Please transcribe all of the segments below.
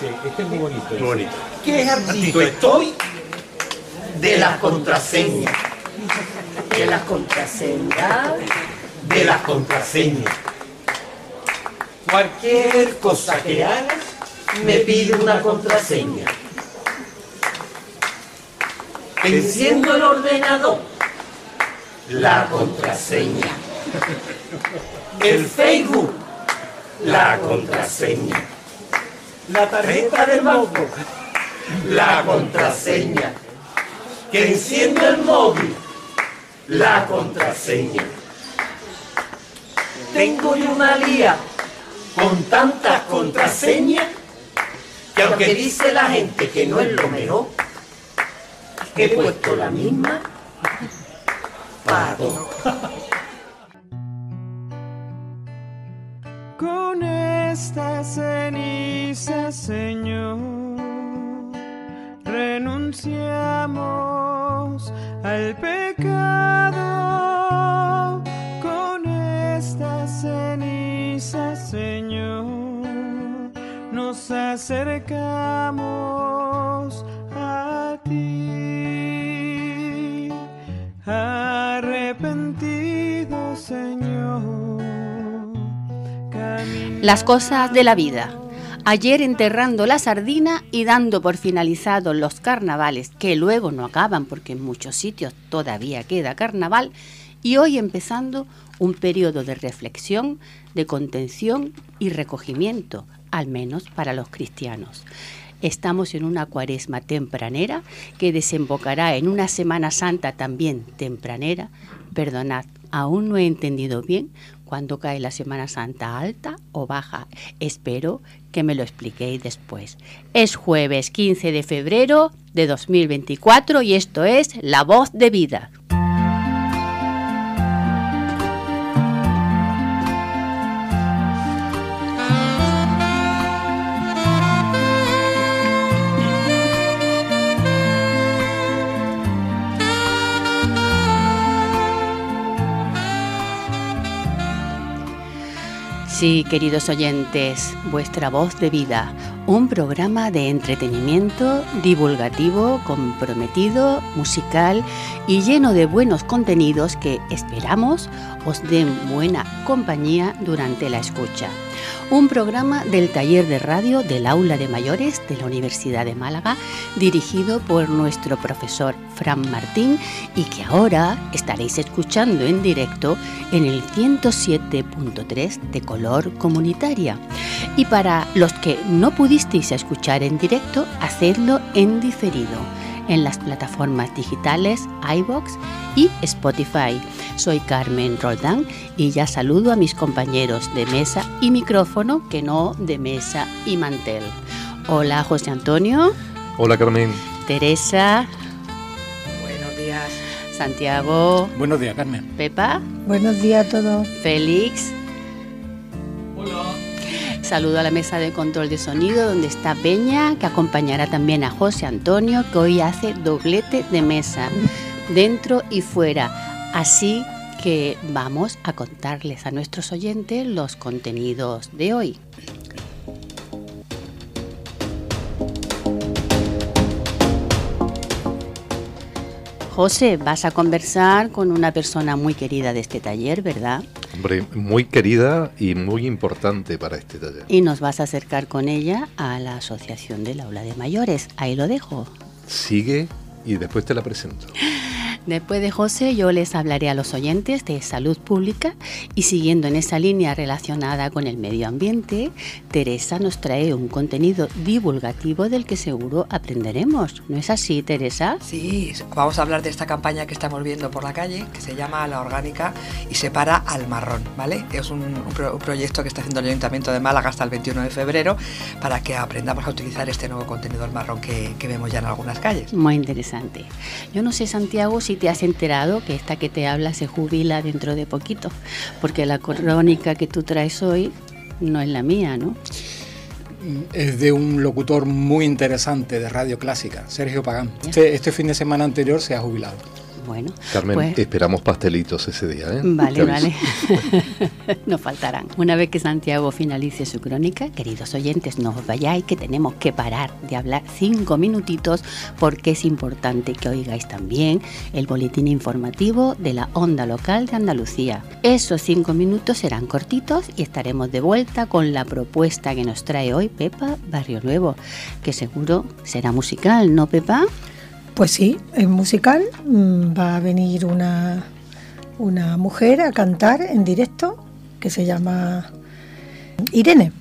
dice, este es muy bonito. Muy bonito. ¿Qué ejército estoy? De la contraseña. De la contraseña. De la contraseña. Cualquier cosa que hagas me pide una contraseña. Enciendo el ordenador. La contraseña. El Facebook. La contraseña. La tarjeta del banco. La contraseña. Que enciendo el móvil. La contraseña. Tengo yo una lía con tantas contraseñas que aunque dice la gente que no es lo mejor, he puesto la misma para todo. Con esta ceniza, Señor, renunciamos al pecado. Con esta ceniza, Señor, nos acercamos a ti. Arrepentido, Señor. Las cosas de la vida. Ayer enterrando la sardina y dando por finalizados los carnavales, que luego no acaban porque en muchos sitios todavía queda carnaval, y hoy empezando un periodo de reflexión, de contención y recogimiento, al menos para los cristianos. Estamos en una cuaresma tempranera que desembocará en una Semana Santa también tempranera. Perdonad, aún no he entendido bien cuándo cae la Semana Santa alta o baja. Espero que me lo expliquéis después. Es jueves 15 de febrero de 2024 y esto es La Voz de Vida. Sí, queridos oyentes, vuestra voz de vida, un programa de entretenimiento divulgativo, comprometido, musical y lleno de buenos contenidos que esperamos os den buena compañía durante la escucha. Un programa del taller de radio del aula de mayores de la Universidad de Málaga, dirigido por nuestro profesor Fran Martín y que ahora estaréis escuchando en directo en el 107.3 de color comunitaria. Y para los que no pudisteis escuchar en directo, hacedlo en diferido en las plataformas digitales iBox y Spotify. Soy Carmen Roldán y ya saludo a mis compañeros de mesa y micrófono, que no de mesa y mantel. Hola José Antonio, Hola Carmen. Teresa, Buenos días. Santiago, Buenos días, Carmen. Pepa, Buenos días a todos. Félix. Saludo a la mesa de control de sonido donde está Peña, que acompañará también a José Antonio, que hoy hace doblete de mesa, dentro y fuera. Así que vamos a contarles a nuestros oyentes los contenidos de hoy. José, vas a conversar con una persona muy querida de este taller, ¿verdad? Hombre, muy querida y muy importante para este taller. Y nos vas a acercar con ella a la Asociación del Aula de Mayores. Ahí lo dejo. Sigue y después te la presento. Después de José, yo les hablaré a los oyentes de salud pública y siguiendo en esa línea relacionada con el medio ambiente, Teresa nos trae un contenido divulgativo del que seguro aprenderemos. ¿No es así, Teresa? Sí, vamos a hablar de esta campaña que estamos viendo por la calle, que se llama La Orgánica y separa al marrón, ¿vale? Es un, un pro- un proyecto que está haciendo el Ayuntamiento de Málaga hasta el 21 de febrero para que aprendamos a utilizar este nuevo contenedor marrón que, que vemos ya en algunas calles. Muy interesante. Yo no sé, Santiago, si te has enterado que esta que te habla se jubila dentro de poquito, porque la crónica que tú traes hoy no es la mía, ¿no? Es de un locutor muy interesante de Radio Clásica, Sergio Pagán. Este, este fin de semana anterior se ha jubilado. Bueno, Carmen, pues- esperamos pastelitos ese día, ¿eh? Vale, vale. nos faltarán. Una vez que Santiago finalice su crónica, queridos oyentes, no os vayáis que tenemos que parar de hablar cinco minutitos porque es importante que oigáis también el boletín informativo de la onda local de Andalucía. Esos cinco minutos serán cortitos y estaremos de vuelta con la propuesta que nos trae hoy Pepa Barrio Nuevo, que seguro será musical, ¿no, Pepa? Pues sí, es musical. Mm, Va a venir una, una mujer a cantar en directo que se llama Irene.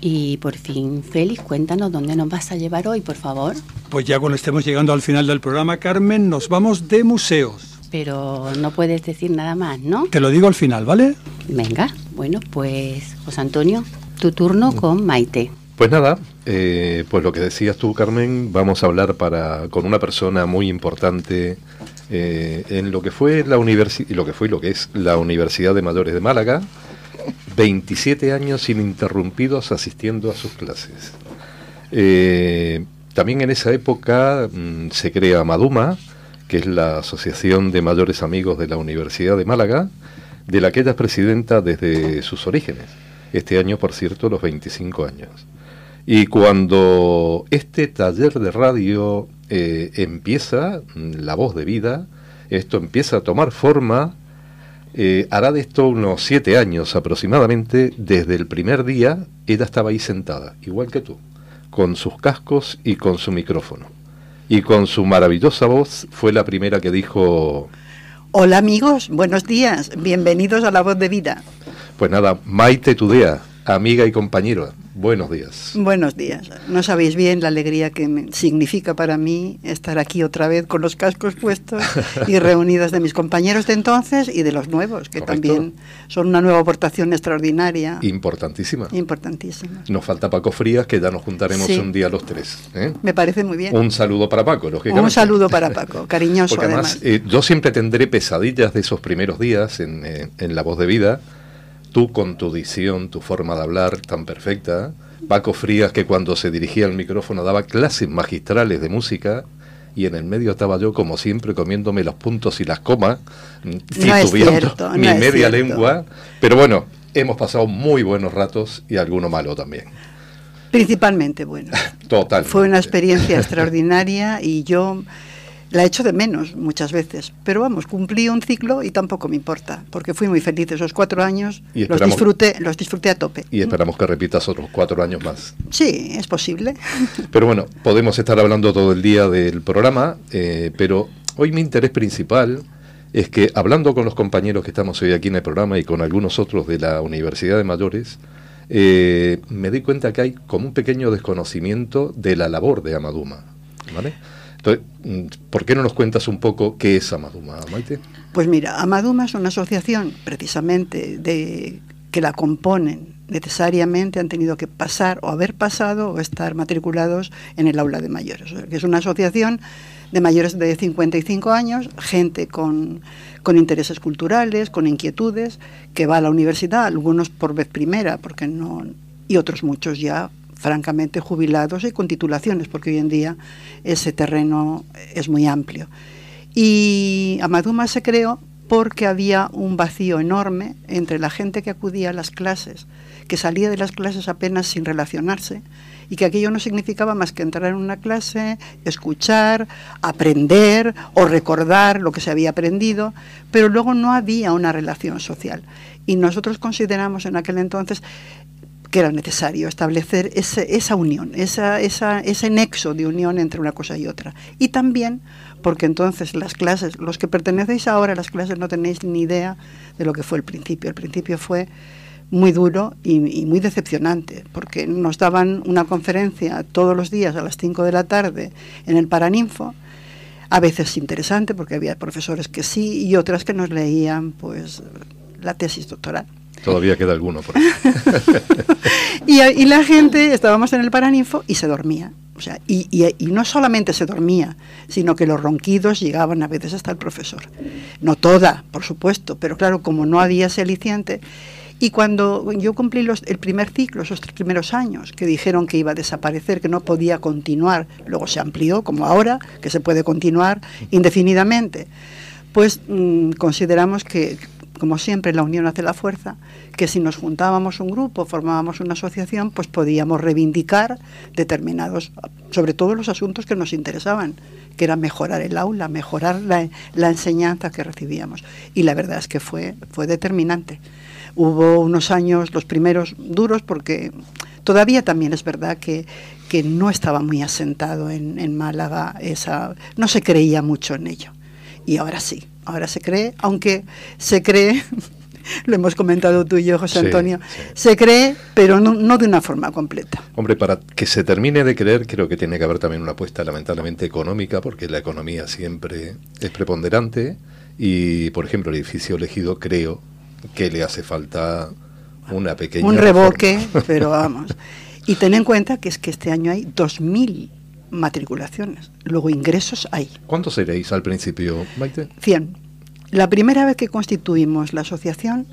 Y por fin, Félix, cuéntanos dónde nos vas a llevar hoy, por favor. Pues ya cuando estemos llegando al final del programa, Carmen, nos vamos de museos. Pero no puedes decir nada más, ¿no? Te lo digo al final, ¿vale? Venga, bueno, pues José Antonio, tu turno con Maite. Pues nada, eh, pues lo que decías tú, Carmen, vamos a hablar para, con una persona muy importante eh, en lo que fue la universidad, lo que fue y lo que es la Universidad de Mayores de Málaga, 27 años ininterrumpidos asistiendo a sus clases. Eh, también en esa época mm, se crea Maduma, que es la Asociación de Mayores Amigos de la Universidad de Málaga, de la que ella es presidenta desde sus orígenes. Este año, por cierto, los 25 años. Y cuando este taller de radio eh, empieza, mm, la voz de vida, esto empieza a tomar forma, eh, hará de esto unos siete años aproximadamente, desde el primer día ella estaba ahí sentada, igual que tú, con sus cascos y con su micrófono. Y con su maravillosa voz fue la primera que dijo, Hola amigos, buenos días, bienvenidos a La Voz de Vida. pues nada, Maite Tudea, amiga y compañero, buenos días. Buenos días. No sabéis bien la alegría que me significa para mí estar aquí otra vez con los cascos puestos y reunidos de mis compañeros de entonces y de los nuevos, que Correcto. también son una nueva aportación extraordinaria, Importantísima. importantísima. Nos falta Paco Frías, que ya nos juntaremos Sí. un día los tres. ¿eh? Me parece muy bien. Un saludo para Paco, lógicamente. Un saludo para Paco, cariñoso Porque además, además. eh, yo siempre tendré pesadillas de esos primeros días en, eh, en La Voz de Vida. Tú con tu dicción, tu forma de hablar tan perfecta. Paco Frías, que cuando se dirigía al micrófono daba clases magistrales de música. Y en el medio estaba yo, como siempre, comiéndome los puntos y las comas, mm, No titubeando cierto, mi no es media lengua. Pero bueno, hemos pasado muy buenos ratos y alguno malo también. Principalmente, bueno. Total. Fue una experiencia extraordinaria y yo la echo de menos muchas veces. Pero vamos, cumplí un ciclo y tampoco me importa, porque fui muy feliz esos cuatro años. Y los disfruté, los disfruté a tope. Y esperamos que repitas otros cuatro años más. Sí, es posible. Pero bueno, podemos estar hablando todo el día del programa, eh, pero hoy mi interés principal es que hablando con los compañeros que estamos hoy aquí en el programa y con algunos otros de la Universidad de Mayores, eh, me doy cuenta que hay como un pequeño desconocimiento de la labor de Amaduma. ¿vale? Entonces, ¿por qué no nos cuentas un poco qué es Amaduma, Maite? Pues mira, Amaduma es una asociación precisamente de que la componen necesariamente han tenido que pasar o haber pasado o estar matriculados en el aula de mayores. Que es una asociación de mayores de 55 años, gente con, con intereses culturales, con inquietudes, que va a la universidad, algunos por vez primera, porque no, y otros muchos ya francamente jubilados y con titulaciones, porque hoy en día ese terreno es muy amplio. Y Amaduma se creó porque había un vacío enorme entre la gente que acudía a las clases, que salía de las clases apenas sin relacionarse, y que aquello no significaba más que entrar en una clase, escuchar, aprender o recordar lo que se había aprendido, pero luego no había una relación social. Y nosotros consideramos en aquel entonces que era necesario establecer ese- esa unión, esa, esa- ese nexo de unión entre una cosa y otra. Y también porque entonces las clases, los que pertenecéis ahora a las clases no tenéis ni idea de lo que fue el principio. El principio fue muy duro y, muy decepcionante, porque nos daban una conferencia todos los días a las 5 de la tarde en el Paraninfo, a veces interesante, porque había profesores que sí y otras que nos leían pues la tesis doctoral. Todavía queda alguno por ahí. Y, y la gente, estábamos en el Paraninfo y se dormía. O sea, y, y- y no solamente se dormía, sino que los ronquidos llegaban a veces hasta el profesor. No toda, por supuesto, pero claro, como no había ese aliciente. Y cuando yo cumplí los- el primer ciclo, esos tres primeros años, que dijeron que iba a desaparecer, que no podía continuar, luego se amplió, como ahora, que se puede continuar indefinidamente, pues mm, consideramos que, como siempre, la unión hace la fuerza, que si nos juntábamos un grupo, formábamos una asociación, pues podíamos reivindicar determinados, sobre todo los asuntos que nos interesaban, que era mejorar el aula, mejorar la, enseñanza que recibíamos. Y la verdad es que fue, fue determinante. Hubo unos años, los primeros duros, porque todavía también es verdad que, que no estaba muy asentado en, en Málaga, esa, no se creía mucho en ello. Y ahora sí, ahora se cree, aunque se cree, lo hemos comentado tú y yo, José Antonio, sí. se cree, pero no, no de una forma completa. Hombre, para que se termine de creer, creo que tiene que haber también una apuesta lamentablemente económica, porque la economía siempre es preponderante. Y, por ejemplo, el edificio elegido, creo que le hace falta una pequeña. un reforma. revoque, pero vamos. Y ten en cuenta que es que este año hay 2.000 matriculaciones, luego ingresos hay. ¿Cuántos seréis al principio, Maite? 100. La primera vez que constituimos la asociación,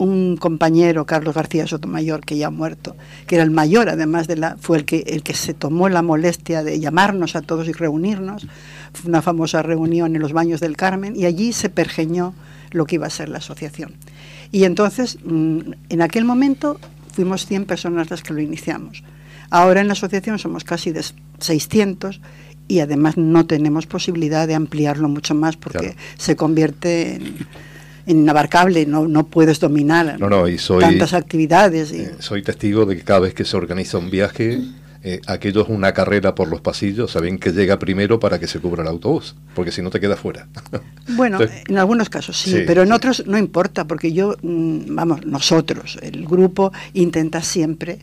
un compañero, Carlos García Sotomayor, que ya ha muerto, que era el mayor además de la, fue el que, el que se tomó la molestia de llamarnos a todos y reunirnos. Fue una famosa reunión en los baños del Carmen y allí se pergeñó lo que iba a ser la asociación. Y entonces, mm, en aquel momento, fuimos 100 personas las que lo iniciamos. Ahora en la asociación somos casi 600 y además no tenemos posibilidad de ampliarlo mucho más porque Claro. se convierte en, en inabarcable, no, no puedes dominar No, no, y soy- tantas actividades. Y, Eh, soy testigo de que cada vez que se organiza un viaje, eh, aquello es una carrera por los pasillos, saben que llega primero para que se cubra el autobús, porque si no te quedas fuera. Bueno, Entonces- en algunos casos sí, Sí, pero en sí. otros no importa, porque yo, mm, vamos, nosotros, el grupo intenta siempre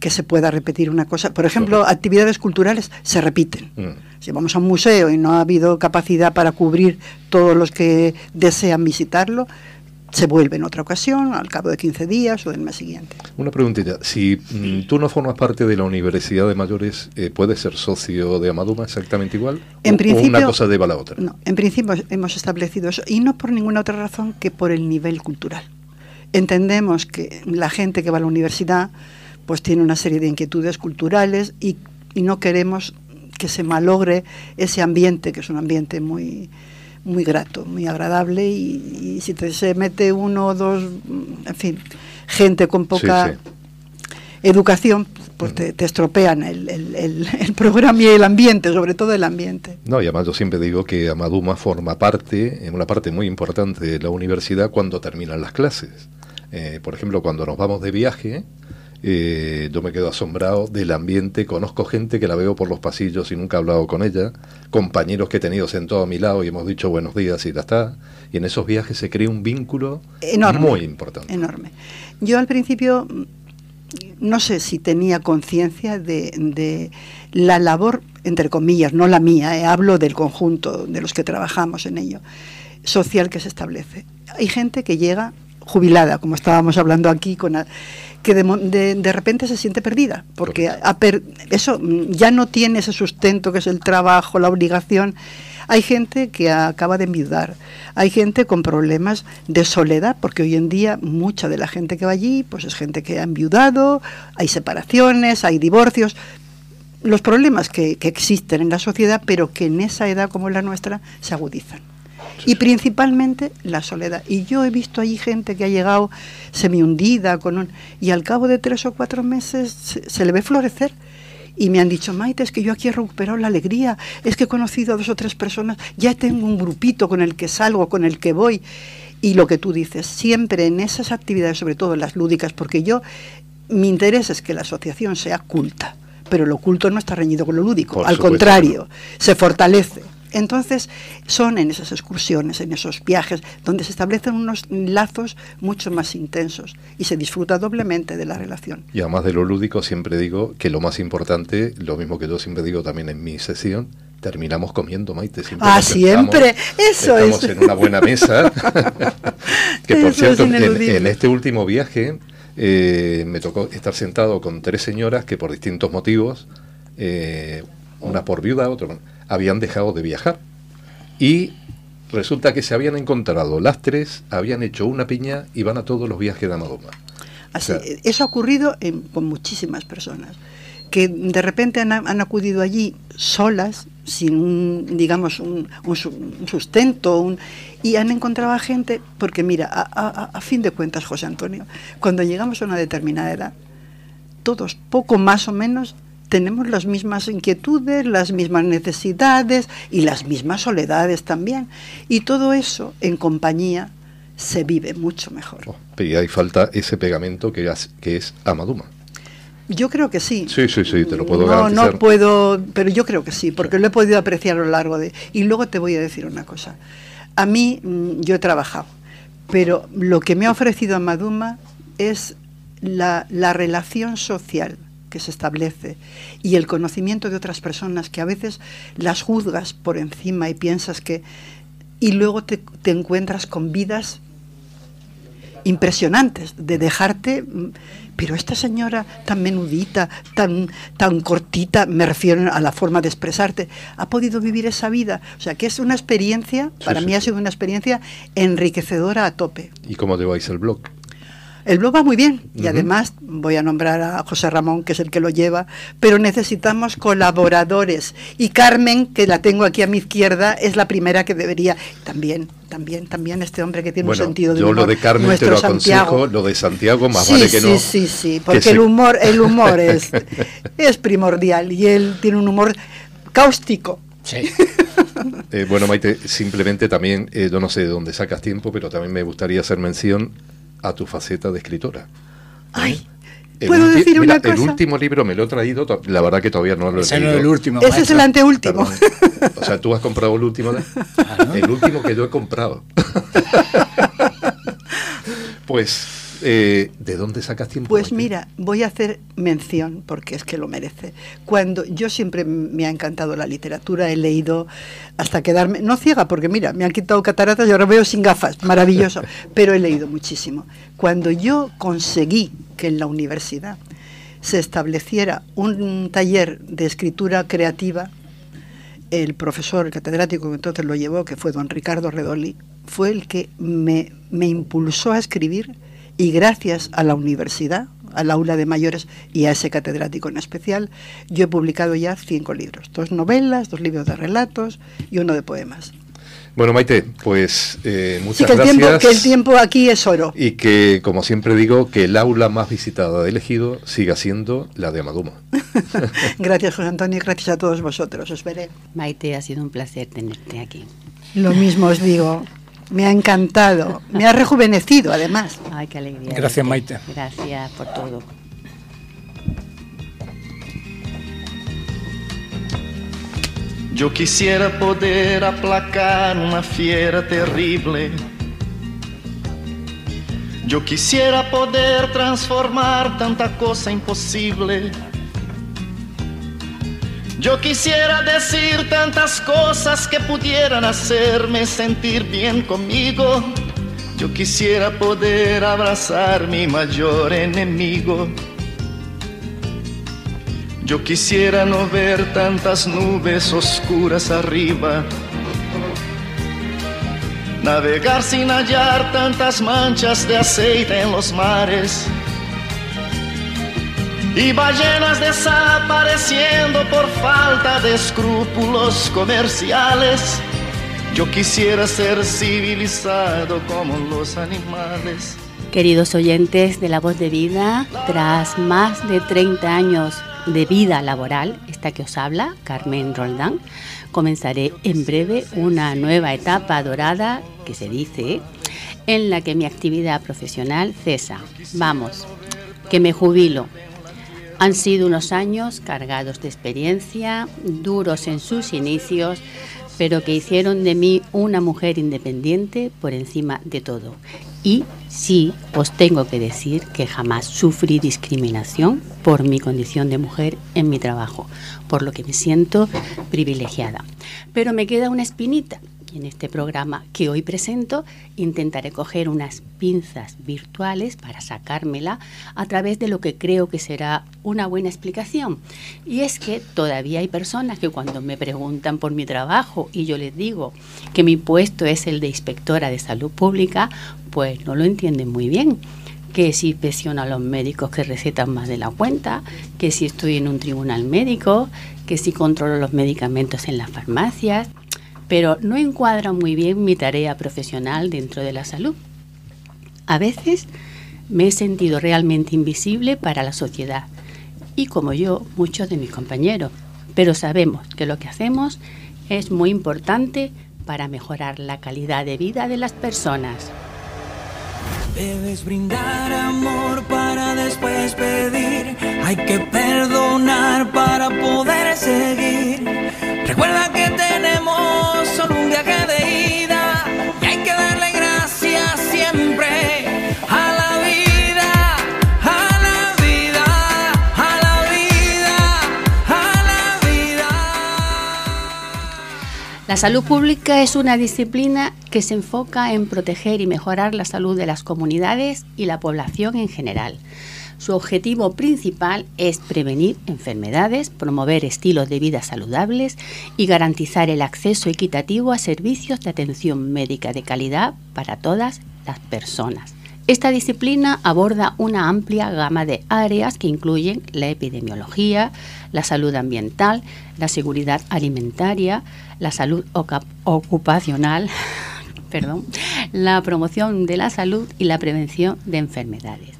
que se pueda repetir una cosa. Por ejemplo, actividades culturales se repiten. Mm. Si vamos a un museo y no ha habido capacidad para cubrir todos los que desean visitarlo, se vuelve en otra ocasión, al cabo de 15 días o del mes siguiente. Una preguntita, si mm, tú no formas parte de la Universidad de Mayores, eh, ¿puedes ser socio de Amaduma exactamente igual? En ¿O- o principio- una cosa lleva a la otra? No, en principio hemos establecido eso y no por ninguna otra razón que por el nivel cultural. Entendemos que la gente que va a la universidad pues tiene una serie de inquietudes culturales y, y no queremos que se malogre ese ambiente que es un ambiente muy muy grato, muy agradable y, y si te, se mete uno o dos, mm, en fin, gente con poca Sí, sí. educación, pues te, te estropean el, el- el- el programa y el ambiente, sobre todo el ambiente. No, y además yo siempre digo que Amaduma forma parte, en una parte muy importante de la universidad cuando terminan las clases. Eh, por ejemplo, cuando nos vamos de viaje, eh, yo me quedo asombrado del ambiente, conozco gente que la veo por los pasillos y nunca he hablado con ella, compañeros que he tenido sentados a mi lado y hemos dicho buenos días y ya está, y en esos viajes se crea un vínculo Enorme. muy importante. enorme. Yo al principio mm, no sé si tenía conciencia de, de la labor, entre comillas, no la mía, eh, hablo del conjunto de los que trabajamos en ello, social que se establece. Hay gente que llega jubilada, como estábamos hablando aquí, con a- que de, de- de repente se siente perdida, porque per- eso mm, ya no tiene ese sustento que es el trabajo, la obligación. Hay gente que acaba de enviudar, hay gente con problemas de soledad, porque hoy en día mucha de la gente que va allí, pues es gente que ha enviudado, hay separaciones, hay divorcios, los problemas que, que existen en la sociedad, pero que en esa edad como la nuestra se agudizan. Y principalmente la soledad. Y yo he visto allí gente que ha llegado semi hundida con un, y al cabo de tres o cuatro meses se, se le ve florecer. Y me han dicho, Maite, es que yo aquí he recuperado la alegría, es que he conocido a dos o tres personas, ya tengo un grupito con el que salgo, con el que voy. Y lo que tú dices, siempre en esas actividades, sobre todo en las lúdicas, porque yo, mi interés es que la asociación sea culta, pero lo culto no está reñido con lo lúdico, Por al supuesto contrario, se fortalece. Entonces, son en esas excursiones, en esos viajes, donde se establecen unos lazos mucho más intensos y se disfruta doblemente de la relación. Y además de lo lúdico, siempre digo que lo más importante, lo mismo que yo siempre digo también en mi sesión, terminamos comiendo, Maite. Siempre Ah, siempre, eso estamos es. en una buena mesa. que por Eso cierto, en, en este último viaje eh, me tocó estar sentado con tres señoras que por distintos motivos, eh, una por viuda, otra habían dejado de viajar. Y resulta que se habían encontrado las tres, habían hecho una piña y van a todos los viajes de Amadoma. Así, O sea, eso ha ocurrido en- con muchísimas personas que de repente han, han acudido allí solas, sin un, digamos, un, un su- un sustento, un- y han encontrado a gente, porque mira, a, a- a fin de cuentas, José Antonio, cuando llegamos a una determinada edad, todos, poco más o menos, tenemos las mismas inquietudes, las mismas necesidades y las mismas soledades también. Y todo eso en compañía se vive mucho mejor. Y ahí falta ese pegamento que es, que es Amaduma. Yo creo que sí. Sí, sí, sí, te lo puedo no, garantizar. no puedo, pero yo creo que sí, porque lo he podido apreciar a lo largo de... Y luego te voy a decir una cosa. A mí, mm, yo he trabajado, pero lo que me ha ofrecido Amaduma es la, la relación social que se establece y el conocimiento de otras personas que a veces las juzgas por encima y piensas que... Y luego te, te encuentras con vidas impresionantes de dejarte pero esta señora tan menudita tan tan cortita me refiero a la forma de expresarte ha podido vivir esa vida o sea que es una experiencia Sí, para sí, mí ha sí. sido una experiencia enriquecedora a tope ¿Y cómo lleváis el blog? El blog va muy bien y además voy a nombrar a José Ramón, que es el que lo lleva, pero necesitamos colaboradores. Y Carmen, que la tengo aquí a mi izquierda, es la primera que debería. También, también, también este hombre que tiene Bueno, un sentido de yo lo humor, de Carmen te lo aconsejo, Santiago. lo de Santiago más sí, vale que sí, no. Sí, sí, que porque se- el humor, el humor es, es primordial y él tiene un humor cáustico. Eh, bueno, Maite, simplemente también, eh, yo no sé de dónde sacas tiempo, pero también me gustaría hacer mención a tu faceta de escritora. Ay, El ¿puedo decir una mira, El cosa? último libro me lo he traído, la verdad que todavía no lo he Ese no leído. es el último. ese es el anteúltimo. Perdón. O sea, tú has comprado el último de... El último que yo he comprado. pues, eh, ¿de dónde sacas tiempo? Pues mira, voy a hacer mención porque es que lo merece. Cuando yo siempre me ha encantado la literatura, he leído hasta quedarme, no ciega, porque mira, me han quitado cataratas y ahora veo sin gafas, maravilloso, pero he leído muchísimo. Cuando yo conseguí que en la universidad se estableciera un taller de escritura creativa, el profesor, el catedrático que entonces lo llevó, que fue don Ricardo Redoli, fue el que me, me impulsó a escribir y gracias a la universidad, al aula de mayores y a ese catedrático en especial, yo he publicado ya cinco libros, dos novelas, dos libros de relatos y uno de poemas. Bueno, Maite, pues eh, Sí, muchas que el, gracias. tiempo, que el tiempo aquí es oro. Y que, como siempre digo, que el aula más visitada de elegido siga siendo la de Amaduma. Gracias, José Antonio, y gracias a todos vosotros. Os veré. Maite, ha sido un placer tenerte aquí. Lo mismo os digo. Me ha encantado. Me ha rejuvenecido, además. Ay, qué alegría. Gracias, verte. Maite. Gracias por todo. Yo quisiera poder aplacar una fiera terrible. Yo quisiera poder transformar tanta cosa imposible. Yo quisiera decir tantas cosas que pudieran hacerme sentir bien conmigo. Yo quisiera poder abrazar mi mayor enemigo. Yo quisiera no ver tantas nubes oscuras arriba. Navegar sin hallar tantas manchas de aceite en los mares. Y ballenas desapareciendo por falta de escrúpulos comerciales. Yo quisiera ser civilizado como los animales. Queridos oyentes de La Voz de Vida, tras más de 30 años de vida laboral, esta que os habla, Carmen Roldán, comenzaré en breve una nueva etapa dorada, que se dice, en la que mi actividad profesional cesa. Vamos, que me jubilo. Han sido unos años cargados de experiencia, duros en sus inicios, pero que hicieron de mí una mujer independiente por encima de todo. Y sí, os tengo que decir que jamás sufrí discriminación por mi condición de mujer en mi trabajo, por lo que me siento privilegiada. Pero me queda una espinita. En este programa que hoy presento intentaré coger unas pinzas virtuales para sacármela a través de lo que creo que será una buena explicación. Y es que todavía hay personas que cuando me preguntan por mi trabajo y yo les digo que mi puesto es el de inspectora de salud pública, pues no lo entienden muy bien. que si inspecciono a los médicos que recetan más de la cuenta, que si estoy en un tribunal médico, que si controlo los medicamentos en las farmacias, pero no encuadra muy bien mi tarea profesional dentro de la salud. A veces me he sentido realmente invisible para la sociedad y como yo, muchos de mis compañeros, pero sabemos que lo que hacemos es muy importante para mejorar la calidad de vida de las personas. Debes brindar amor para después pedir. Hay que perdonar para poder seguir. Recuerda que tenemos solo un viaje La salud pública es una disciplina que se enfoca en proteger y mejorar la salud de las comunidades y la población en general. Su objetivo principal es prevenir enfermedades, promover estilos de vida saludables y garantizar el acceso equitativo a servicios de atención médica de calidad para todas las personas. Esta disciplina aborda una amplia gama de áreas que incluyen la epidemiología, la salud ambiental, la seguridad alimentaria, la salud ocupacional, perdón, la promoción de la salud y la prevención de enfermedades.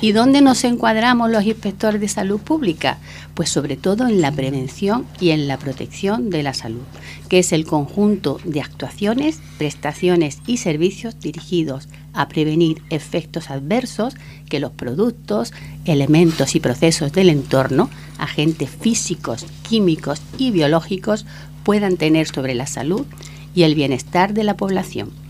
¿Y dónde nos encuadramos los inspectores de salud pública? Pues sobre todo en la prevención y en la protección de la salud, que es el conjunto de actuaciones, prestaciones y servicios dirigidos a prevenir efectos adversos que los productos, elementos y procesos del entorno, agentes físicos, químicos y biológicos puedan tener sobre la salud y el bienestar de la población.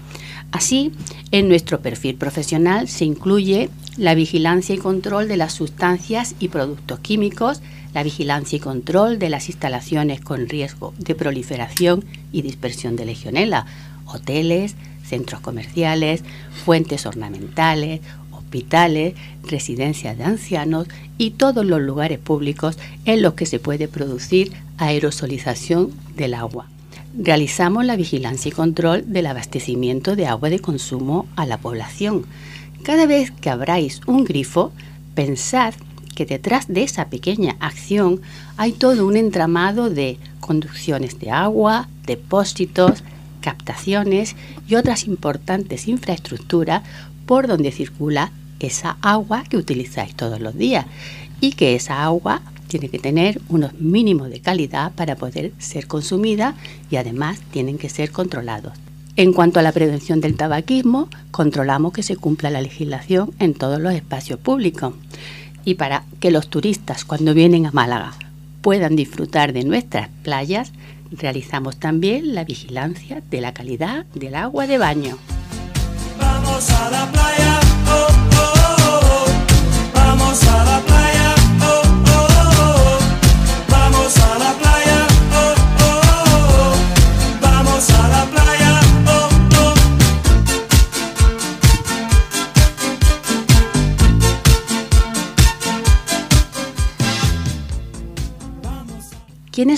Así, en nuestro perfil profesional se incluye la vigilancia y control de las sustancias y productos químicos, la vigilancia y control de las instalaciones con riesgo de proliferación y dispersión de legionela, hoteles, centros comerciales, fuentes ornamentales, hospitales, residencias de ancianos y todos los lugares públicos en los que se puede producir aerosolización del agua. Realizamos la vigilancia y control del abastecimiento de agua de consumo a la población. Cada vez que abráis un grifo, pensad que detrás de esa pequeña acción hay todo un entramado de conducciones de agua, depósitos, captaciones y otras importantes infraestructuras por donde circula esa agua que utilizáis todos los días y que esa agua tiene que tener unos mínimos de calidad para poder ser consumida y además tienen que ser controlados. En cuanto a la prevención del tabaquismo, controlamos que se cumpla la legislación en todos los espacios públicos. Y para que los turistas cuando vienen a Málaga puedan disfrutar de nuestras playas, realizamos también la vigilancia de la calidad del agua de baño. Vamos a la playa, oh, oh, oh. Vamos a la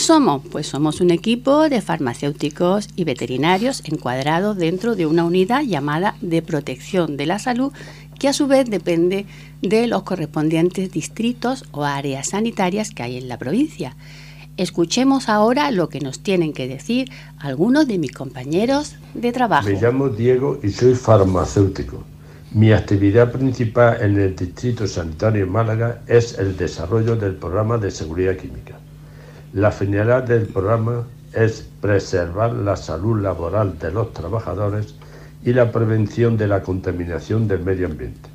somos? Pues somos un equipo de farmacéuticos y veterinarios encuadrados dentro de una unidad llamada de protección de la salud que a su vez depende de los correspondientes distritos o áreas sanitarias que hay en la provincia. Escuchemos ahora lo que nos tienen que decir algunos de mis compañeros de trabajo. Me llamo Diego y soy farmacéutico. Mi actividad principal en el Distrito Sanitario de Málaga es el desarrollo del programa de seguridad química. La finalidad del programa es preservar la salud laboral de los trabajadores y la prevención de la contaminación del medio ambiente.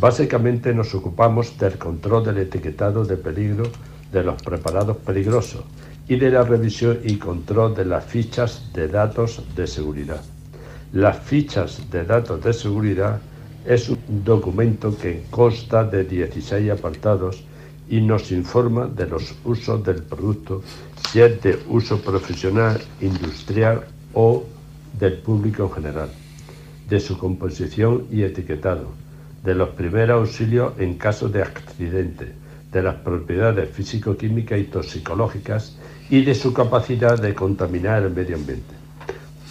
Básicamente nos ocupamos del control del etiquetado de peligro de los preparados peligrosos y de la revisión y control de las fichas de datos de seguridad. Las fichas de datos de seguridad es un documento que consta de 16 apartados y nos informa de los usos del producto, si es de uso profesional, industrial o del público en general, de su composición y etiquetado, de los primeros auxilios en caso de accidente, de las propiedades físico-químicas y toxicológicas y de su capacidad de contaminar el medio ambiente.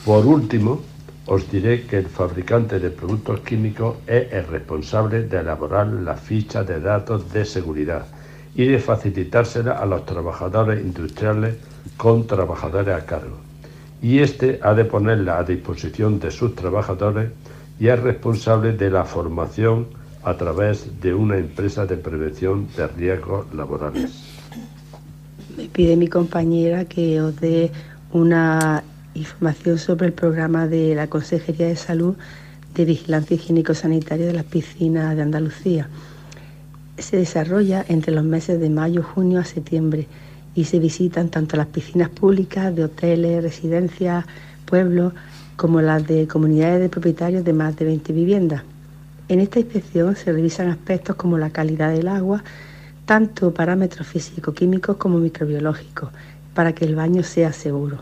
Por último, os diré que el fabricante de productos químicos es el responsable de elaborar la ficha de datos de seguridad y de facilitársela a los trabajadores industriales con trabajadores a cargo. Y este ha de ponerla a disposición de sus trabajadores y es responsable de la formación a través de una empresa de prevención de riesgos laborales. Me pide mi compañera que os dé una información sobre el programa de la Consejería de Salud de Vigilancia Higiénico-Sanitaria de las piscinas de Andalucía. Se desarrolla entre los meses de mayo, junio a septiembre y se visitan tanto las piscinas públicas de hoteles, residencias, pueblos, como las de comunidades de propietarios de más de 20 viviendas. En esta inspección se revisan aspectos como la calidad del agua, tanto parámetros físico-químicos como microbiológicos, para que el baño sea seguro.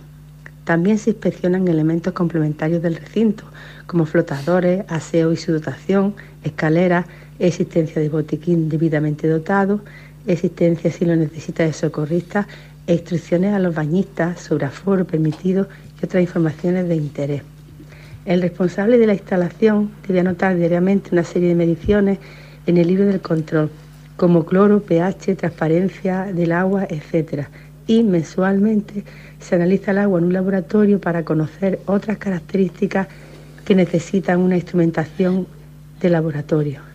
También se inspeccionan elementos complementarios del recinto, como flotadores, aseo y su dotación, escaleras, existencia de botiquín debidamente dotado, existencia si lo necesita de socorristas e instrucciones a los bañistas sobre aforo permitido y otras informaciones de interés. El responsable de la instalación debe anotar diariamente una serie de mediciones en el libro del control, como cloro, pH, transparencia del agua, etc. Y mensualmente se analiza el agua en un laboratorio para conocer otras características que necesitan una instrumentación de laboratorio.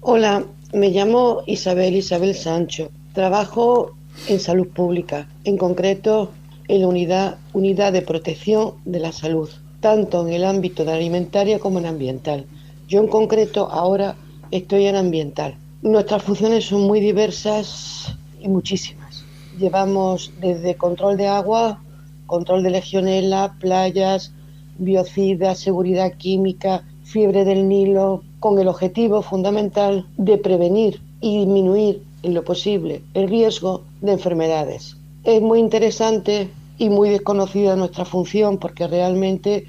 Hola, me llamo Isabel Isabel Sancho. Trabajo en salud pública, en concreto en la unidad, unidad de protección de la salud tanto en el ámbito de alimentaria como en ambiental. Yo en concreto ahora estoy en ambiental. Nuestras funciones son muy diversas y muchísimas. Llevamos desde control de agua, control de legionela, playas, biocidas, seguridad química, fiebre del Nilo, con el objetivo fundamental de prevenir y disminuir en lo posible el riesgo de enfermedades. Es muy interesante y muy desconocida nuestra función porque realmente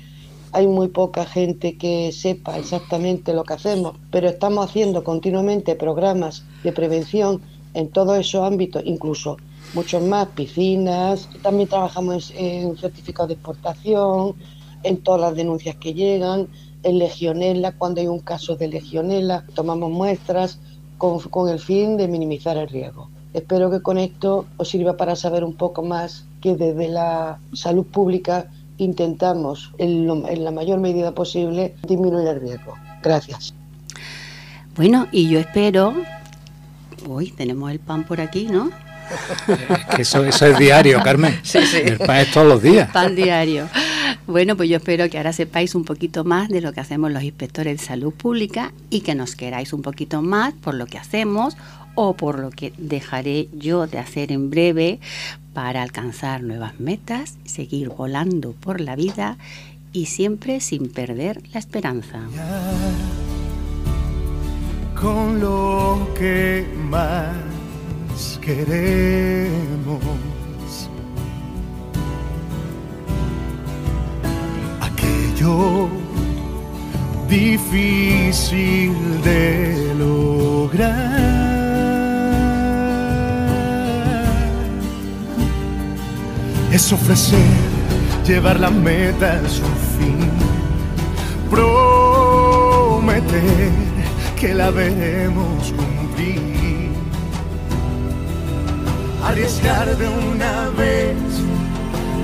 hay muy poca gente que sepa exactamente lo que hacemos, pero estamos haciendo continuamente programas de prevención en todos esos ámbitos, incluso muchos más, piscinas, también trabajamos en, certificados de exportación, en todas las denuncias que llegan, en legionela, cuando hay un caso de legionela, tomamos muestras con, con el fin de minimizar el riesgo. Espero que con esto os sirva para saber un poco más que desde la salud pública intentamos en, la mayor medida posible disminuir el riesgo. Gracias. Bueno, y yo espero, uy, tenemos el pan por aquí, ¿no? eso, eso es diario, Carmen. Sí, sí. El pan es todos los días. Pan diario. Bueno, pues yo espero que ahora sepáis un poquito más de lo que hacemos los inspectores de salud pública y que nos queráis un poquito más por lo que hacemos o por lo que dejaré yo de hacer en breve para alcanzar nuevas metas, seguir volando por la vida y siempre sin perder la esperanza. Con lo que más queremos. Aquello difícil de lograr. es ofrecer, llevar la meta a su fin, prometer que la veremos arriesgar de una vez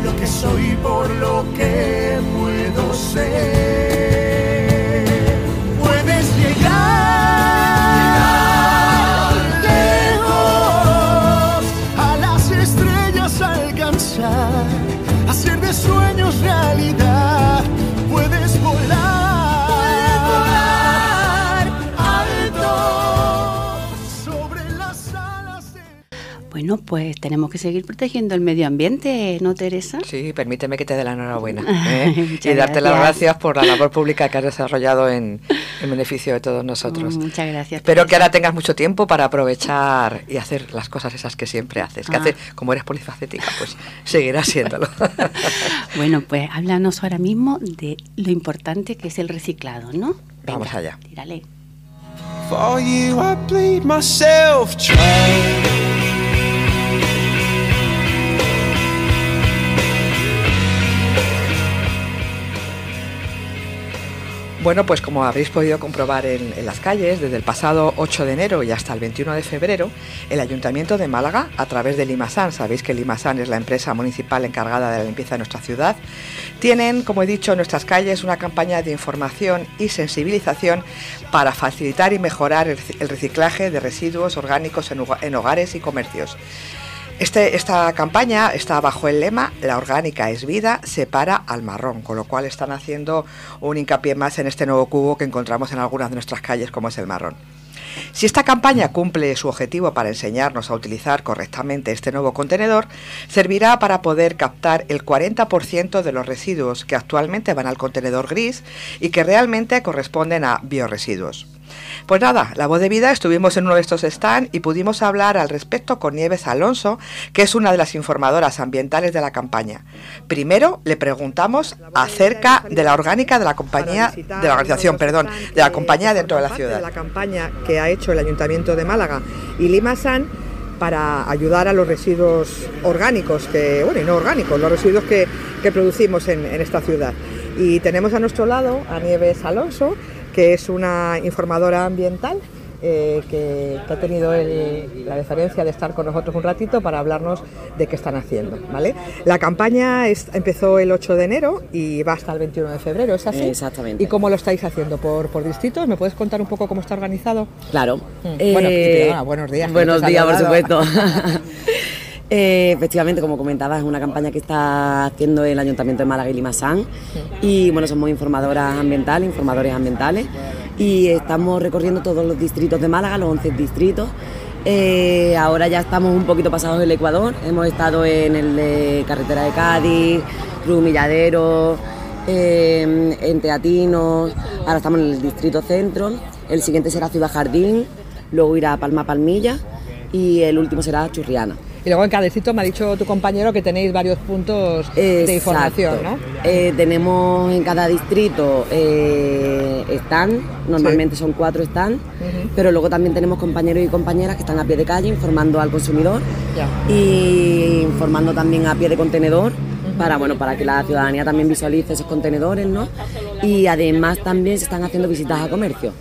lo que soy por lo que puedo ser. Bueno, pues tenemos que seguir protegiendo el medio ambiente, ¿no, Teresa? Sí, permíteme que te dé la enhorabuena ¿eh? y darte las gracias por la labor pública que has desarrollado en, en beneficio de todos nosotros. muchas gracias. Espero que ahora tengas mucho tiempo para aprovechar y hacer las cosas esas que siempre haces. Que ah. como eres polifacética, pues seguirás siéndolo. bueno, pues háblanos ahora mismo de lo importante que es el reciclado, ¿no? Vamos allá. Tírale. Bueno, pues como habréis podido comprobar en, las calles, desde el pasado 8 de enero y hasta el 21 de febrero, el Ayuntamiento de Málaga, a través de Limasan, sabéis que Limasan es la empresa municipal encargada de la limpieza de nuestra ciudad, tienen, como he dicho, en nuestras calles una campaña de información y sensibilización para facilitar y mejorar el, reciclaje de residuos orgánicos en hogares y comercios. Este, esta campaña está bajo el lema La orgánica es vida, separa al marrón, con lo cual están haciendo un hincapié más en este nuevo cubo que encontramos en algunas de nuestras calles como es el marrón. Si esta campaña cumple su objetivo para enseñarnos a utilizar correctamente este nuevo contenedor, servirá para poder captar el 40% de los residuos que actualmente van al contenedor gris y que realmente corresponden a bioresiduos. Pues nada, la voz de vida estuvimos en uno de estos stands y pudimos hablar al respecto con Nieves Alonso, que es una de las informadoras ambientales de la campaña. Primero le preguntamos acerca de la orgánica de la compañía, de la organización, perdón, de la compañía dentro de la ciudad. la campaña que ha hecho el Ayuntamiento de Málaga y Lima San para ayudar a los residuos orgánicos, que, bueno, y no orgánicos, los residuos que, producimos en, en esta ciudad. Y tenemos a nuestro lado a Nieves Alonso, que es una informadora ambiental eh, que, ha tenido la deferencia de estar con nosotros un ratito para hablarnos de qué están haciendo. ¿vale? La campaña empezó el 8 de enero y va hasta el 21 de febrero, ¿es así? Exactamente. ¿Y cómo lo estáis haciendo? ¿Por, por distritos? ¿Me puedes contar un poco cómo está organizado? Claro. Mm. bueno, eh, buenos días. Buenos días, por supuesto. Eh, efectivamente, como comentabas, es una campaña que está haciendo el Ayuntamiento de Málaga y Limasán. Y bueno, somos informadoras ambientales, informadores ambientales. Y estamos recorriendo todos los distritos de Málaga, los 11 distritos. Eh, ahora ya estamos un poquito pasados del Ecuador. Hemos estado en el de Carretera de Cádiz, Cruz Milladero, eh, en Teatinos. Ahora estamos en el distrito centro. El siguiente será Ciudad Jardín, luego irá Palma Palmilla y el último será Churriana. Y luego en cada distrito me ha dicho tu compañero que tenéis varios puntos de información, ¿no? Eh, tenemos en cada distrito eh, stand, normalmente son cuatro stands, pero luego también tenemos compañeros y compañeras que están a pie de calle informando al consumidor y informando también a pie de contenedor para bueno para que la ciudadanía también visualice esos contenedores, ¿no? Y además también se están haciendo visitas a comercio,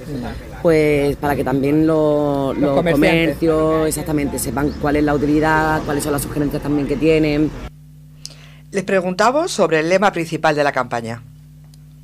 pues para que también los, comercios exactamente sepan cuál es la utilidad, cuáles son las sugerencias también que tienen. Les preguntamos sobre el lema principal de la campaña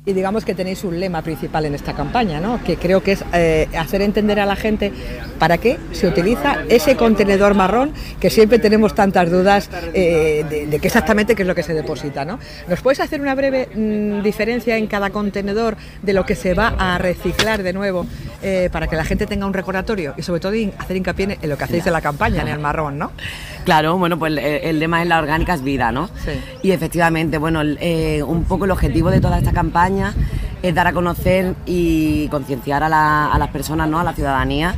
y digamos que tenéis un lema principal en esta campaña, ¿no? que creo que es eh, hacer entender a la gente para qué se utiliza ese contenedor marrón que siempre tenemos tantas dudas eh, de, qué exactamente qué es lo que se deposita. ¿no? ¿Nos puedes hacer una breve mm, diferencia en cada contenedor de lo que se va a reciclar de nuevo eh, para que la gente tenga un recordatorio y sobre todo hacer hincapié en lo que hacéis en la campaña, en el marrón? ¿no? Claro, bueno, pues el, lema es la orgánica es vida, ¿no? Sí. Y efectivamente, bueno, un poco el objetivo de toda esta campaña es dar a conocer y concienciar a, las personas, ¿no? a la ciudadanía,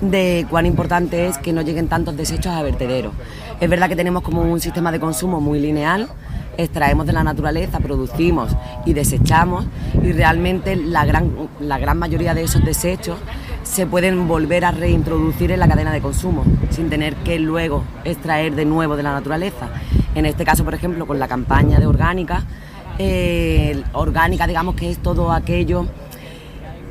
de cuán importante es que no lleguen tantos desechos a vertederos. Es verdad que tenemos como un sistema de consumo muy lineal, extraemos de la naturaleza, producimos y desechamos y realmente la gran, la gran mayoría de esos desechos se pueden volver a reintroducir en la cadena de consumo sin tener que luego extraer de nuevo de la naturaleza. En este caso, por ejemplo, con la campaña de orgánica, eh, orgánica, digamos que es todo aquello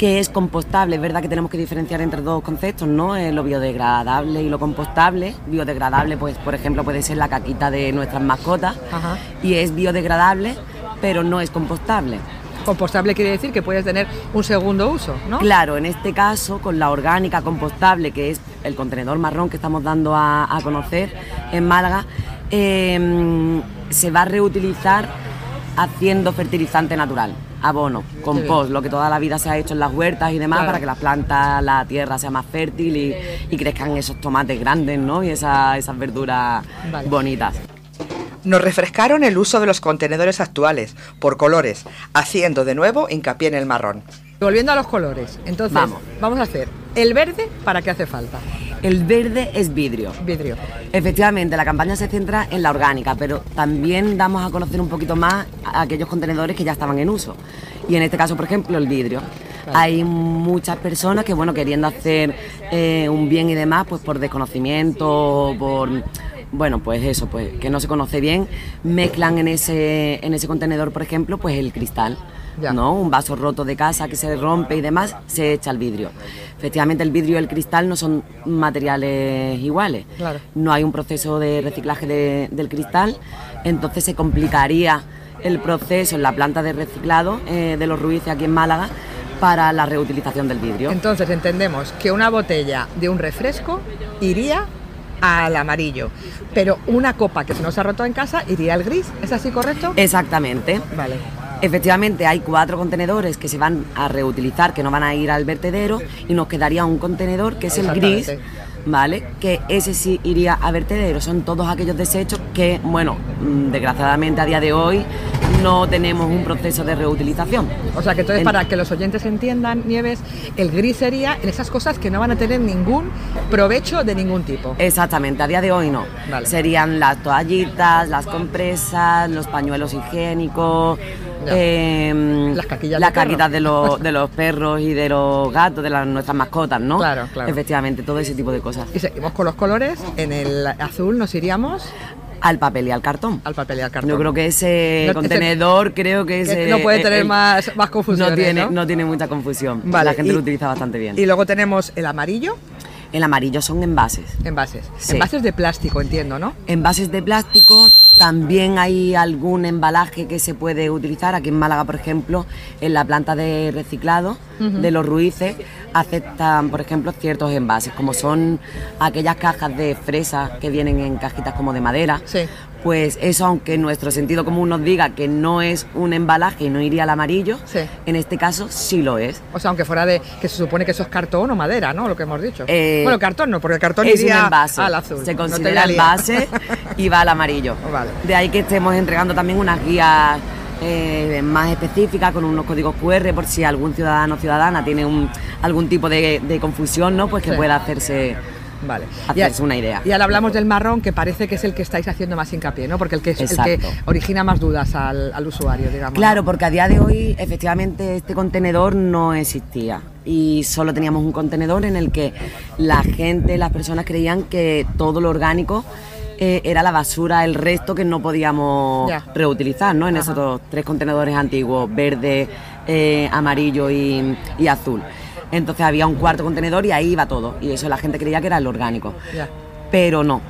que es compostable. Es verdad que tenemos que diferenciar entre dos conceptos, ¿no? Eh, lo biodegradable y lo compostable. Biodegradable, pues, por ejemplo, puede ser la caquita de nuestras mascotas y es biodegradable, pero no es compostable. Compostable quiere decir que puedes tener un segundo uso, ¿no? Claro, en este caso, con la orgánica compostable, que es el contenedor marrón que estamos dando a, conocer en Málaga, eh, se va a reutilizar haciendo fertilizante natural, abono, compost, lo que toda la vida se ha hecho en las huertas y demás para que las plantas, la tierra sea más fértil y, crezcan esos tomates grandes ¿no? y esas verduras bonitas. Nos refrescaron el uso de los contenedores actuales por colores, haciendo de nuevo hincapié en el marrón. Volviendo a los colores, entonces vamos, vamos a hacer el verde para qué hace falta. El verde es vidrio. Vidrio. Efectivamente, la campaña se centra en la orgánica, pero también damos a conocer un poquito más a aquellos contenedores que ya estaban en uso. Y en este caso, por ejemplo, el vidrio. Hay muchas personas que, bueno, queriendo hacer eh, un bien y demás, pues por desconocimiento, por bueno, pues eso, pues que no se conoce bien, mezclan en ese, en ese contenedor, por ejemplo, pues el cristal. ¿No? Un vaso roto de casa que se rompe y demás, se echa el vidrio. Efectivamente, el vidrio y el cristal no son materiales iguales. No hay un proceso de reciclaje del cristal, entonces se complicaría el proceso en la planta de reciclado eh, de los Ruices aquí en Málaga para la reutilización del vidrio. Entonces entendemos que una botella de un refresco iría al amarillo, pero una copa que se nos ha roto en casa iría al gris, ¿es así correcto? Exactamente. Vale. Efectivamente, hay cuatro contenedores que se van a reutilizar, que no van a ir al vertedero, y nos quedaría un contenedor que es el gris, ¿vale? Que ese sí iría a vertedero. Son todos aquellos desechos que, bueno, mm, desgraciadamente a día de hoy no tenemos un proceso de reutilización. O sea que entonces, para que los oyentes entiendan, Nieves, el gris sería en esas cosas que no van a tener ningún provecho de ningún tipo. Exactamente, a día de hoy no. Serían las toallitas, las compresas, los pañuelos higiénicos. Em, las caquillas las caquitas de, los, de los perros y de los gatos, de las, nuestras mascotas, ¿no? Claro, claro. Efectivamente, todo ese tipo de cosas. Y seguimos con los colores. En el azul nos iríamos al papel y al cartón. Al papel y al cartón. Yo creo que ese contenedor, creo que ese... no puede tener más, más confusión. No tiene, ¿no? tiene mucha confusión. La gente lo utiliza bastante bien. Y luego tenemos el amarillo. El amarillo son envases. Envases. Envases de plástico, entiendo, ¿no? Envases de plástico. También hay algún embalaje que se puede utilizar. Aquí en Málaga, por ejemplo, en la planta de reciclado de los ruices, aceptan, por ejemplo, ciertos envases, como son aquellas cajas de fresa que vienen en cajitas como de madera. Sí pues eso, aunque nuestro sentido común nos diga que no es un embalaje y no iría al amarillo, en este caso sí lo es. O sea, aunque fuera de que se supone que eso es cartón o madera, ¿no? Lo que hemos dicho. Eh, bueno, cartón no, porque el cartón iría al azul. Se considera envase y va al amarillo. De ahí que estemos entregando también unas guías eh, más específicas con unos códigos QR por si algún ciudadano o ciudadana tiene un, algún tipo de, confusión, ¿no? Pues que pueda hacerse Vale. Hacerse una idea. Y ahora hablamos del marrón, que parece que es el que estáis haciendo más hincapié, ¿no? Porque el que es el que origina más dudas al, usuario, digamos. Claro, porque a día de hoy, efectivamente, este contenedor no existía. Y solo teníamos un contenedor en el que la gente, las personas creían que todo lo orgánico eh, era la basura, el resto que no podíamos reutilizar, ¿no? En esos tres contenedores antiguos, verde, eh, amarillo y azul. Entonces había un cuarto contenedor y ahí iba todo. Y eso la gente creía que era el orgánico. Pero no.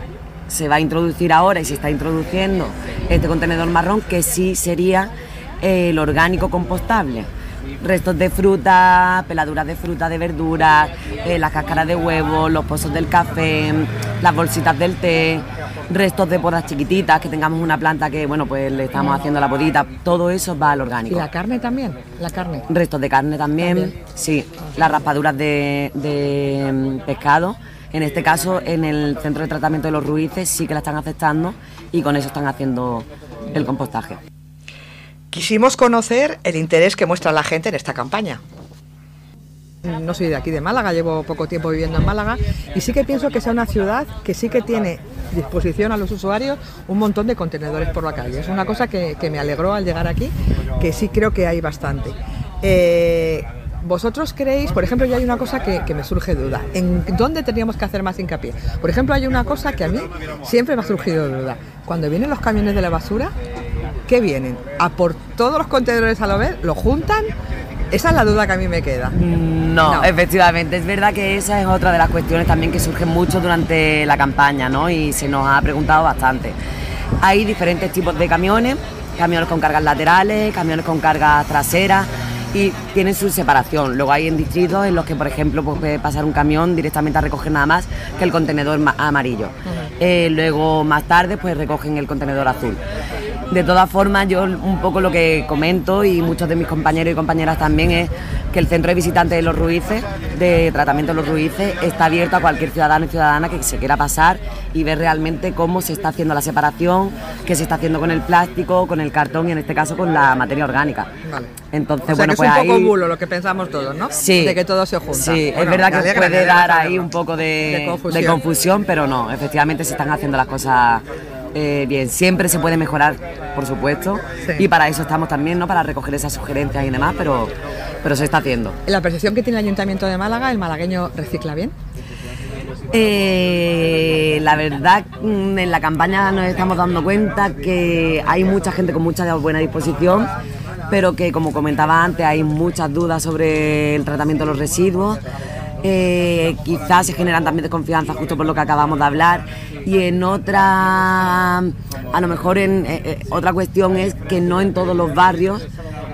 Se va a introducir ahora y se está introduciendo este contenedor marrón que sí sería el orgánico compostable. Restos de fruta, peladuras de fruta, de verduras, eh, las cáscaras de huevo, los pozos del café, las bolsitas del té, restos de podas chiquititas, que tengamos una planta que, bueno, pues le estamos haciendo la podita, todo eso va al orgánico. ¿Y la carne también? ¿La carne? Restos de carne también, sí. Las raspaduras de, mm, pescado. En este caso, en el centro de tratamiento de los ruices sí que la están aceptando y con eso están haciendo el compostaje. Quisimos conocer el interés que muestra la gente en esta campaña. No soy de aquí de Málaga, llevo poco tiempo viviendo en Málaga y sí que pienso que sea una ciudad que sí que tiene disposición a los usuarios un montón de contenedores por la calle. Es una cosa que, me alegró al llegar aquí, que sí creo que hay bastante. Eh, ¿Vosotros creéis, por ejemplo, ya hay una cosa que, me surge duda, ¿en dónde tendríamos que hacer más hincapié? Por ejemplo, hay una cosa que a mí siempre me ha surgido duda. Cuando vienen los camiones de la basura, ¿qué vienen? ¿A por todos los contenedores a lo ver? ¿Lo juntan? Esa es la duda que a mí me queda. No, efectivamente, es verdad que esa es otra de las cuestiones también que surgen mucho durante la campaña, ¿no? Y se nos ha preguntado bastante. Hay diferentes tipos de camiones, camiones con cargas laterales, camiones con cargas traseras y tienen su separación. Luego hay en distritos en los que, por ejemplo, pues puede pasar un camión directamente a recoger nada más que el contenedor amarillo. Eh, luego, más tarde, pues recogen el contenedor azul. De todas formas, yo un poco lo que comento y muchos de mis compañeros y compañeras también es que el centro de visitantes de los Ruices, de tratamiento de los Ruices, está abierto a cualquier ciudadano y ciudadana que se quiera pasar y ver realmente cómo se está haciendo la separación, qué se está haciendo con el plástico, con el cartón y en este caso con la materia orgánica. Vale. Entonces, bueno, que pues es un poco bulo lo que pensamos todos, ¿no? Sí. De que todo se junta. Sí, es verdad que puede dar ahí un poco de, confusión. pero no, efectivamente se están haciendo las cosas eh, bien, siempre se puede mejorar, por supuesto, y para eso estamos también, ¿no? Para recoger esas sugerencias y demás, pero, pero se está haciendo. La percepción que tiene el Ayuntamiento de Málaga, ¿el malagueño recicla bien? Eh, la verdad, mm, en la campaña nos estamos dando cuenta que hay mucha gente con mucha buena disposición, pero que, como comentaba antes, hay muchas dudas sobre el tratamiento de los residuos. Eh, quizás se generan también desconfianza justo por lo que acabamos de hablar. Y en otra a lo mejor en eh, eh, otra cuestión es que no en todos los barrios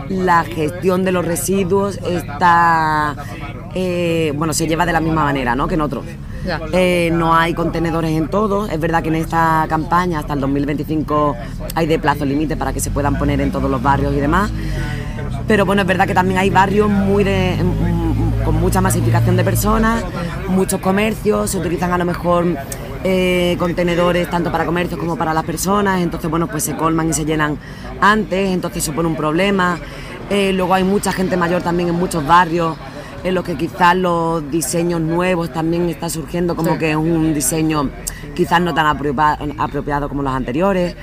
la gestión de los residuos está bueno se lleva de la misma manera ¿no? que en otros. No hay contenedores en todos. Es verdad que en esta campaña hasta el 2025 hay de plazo límite para que se puedan poner en todos los barrios y demás. Pero bueno es verdad que también hay barrios muy de con mucha masificación de personas, muchos comercios, se utilizan a lo mejor eh, contenedores tanto para comercios como para las personas, entonces bueno, pues se colman y se llenan antes, entonces supone un problema. Eh, luego hay mucha gente mayor también en muchos barrios, en los que quizás los diseños nuevos también está surgiendo como que es un diseño quizás no tan apropiado como los anteriores.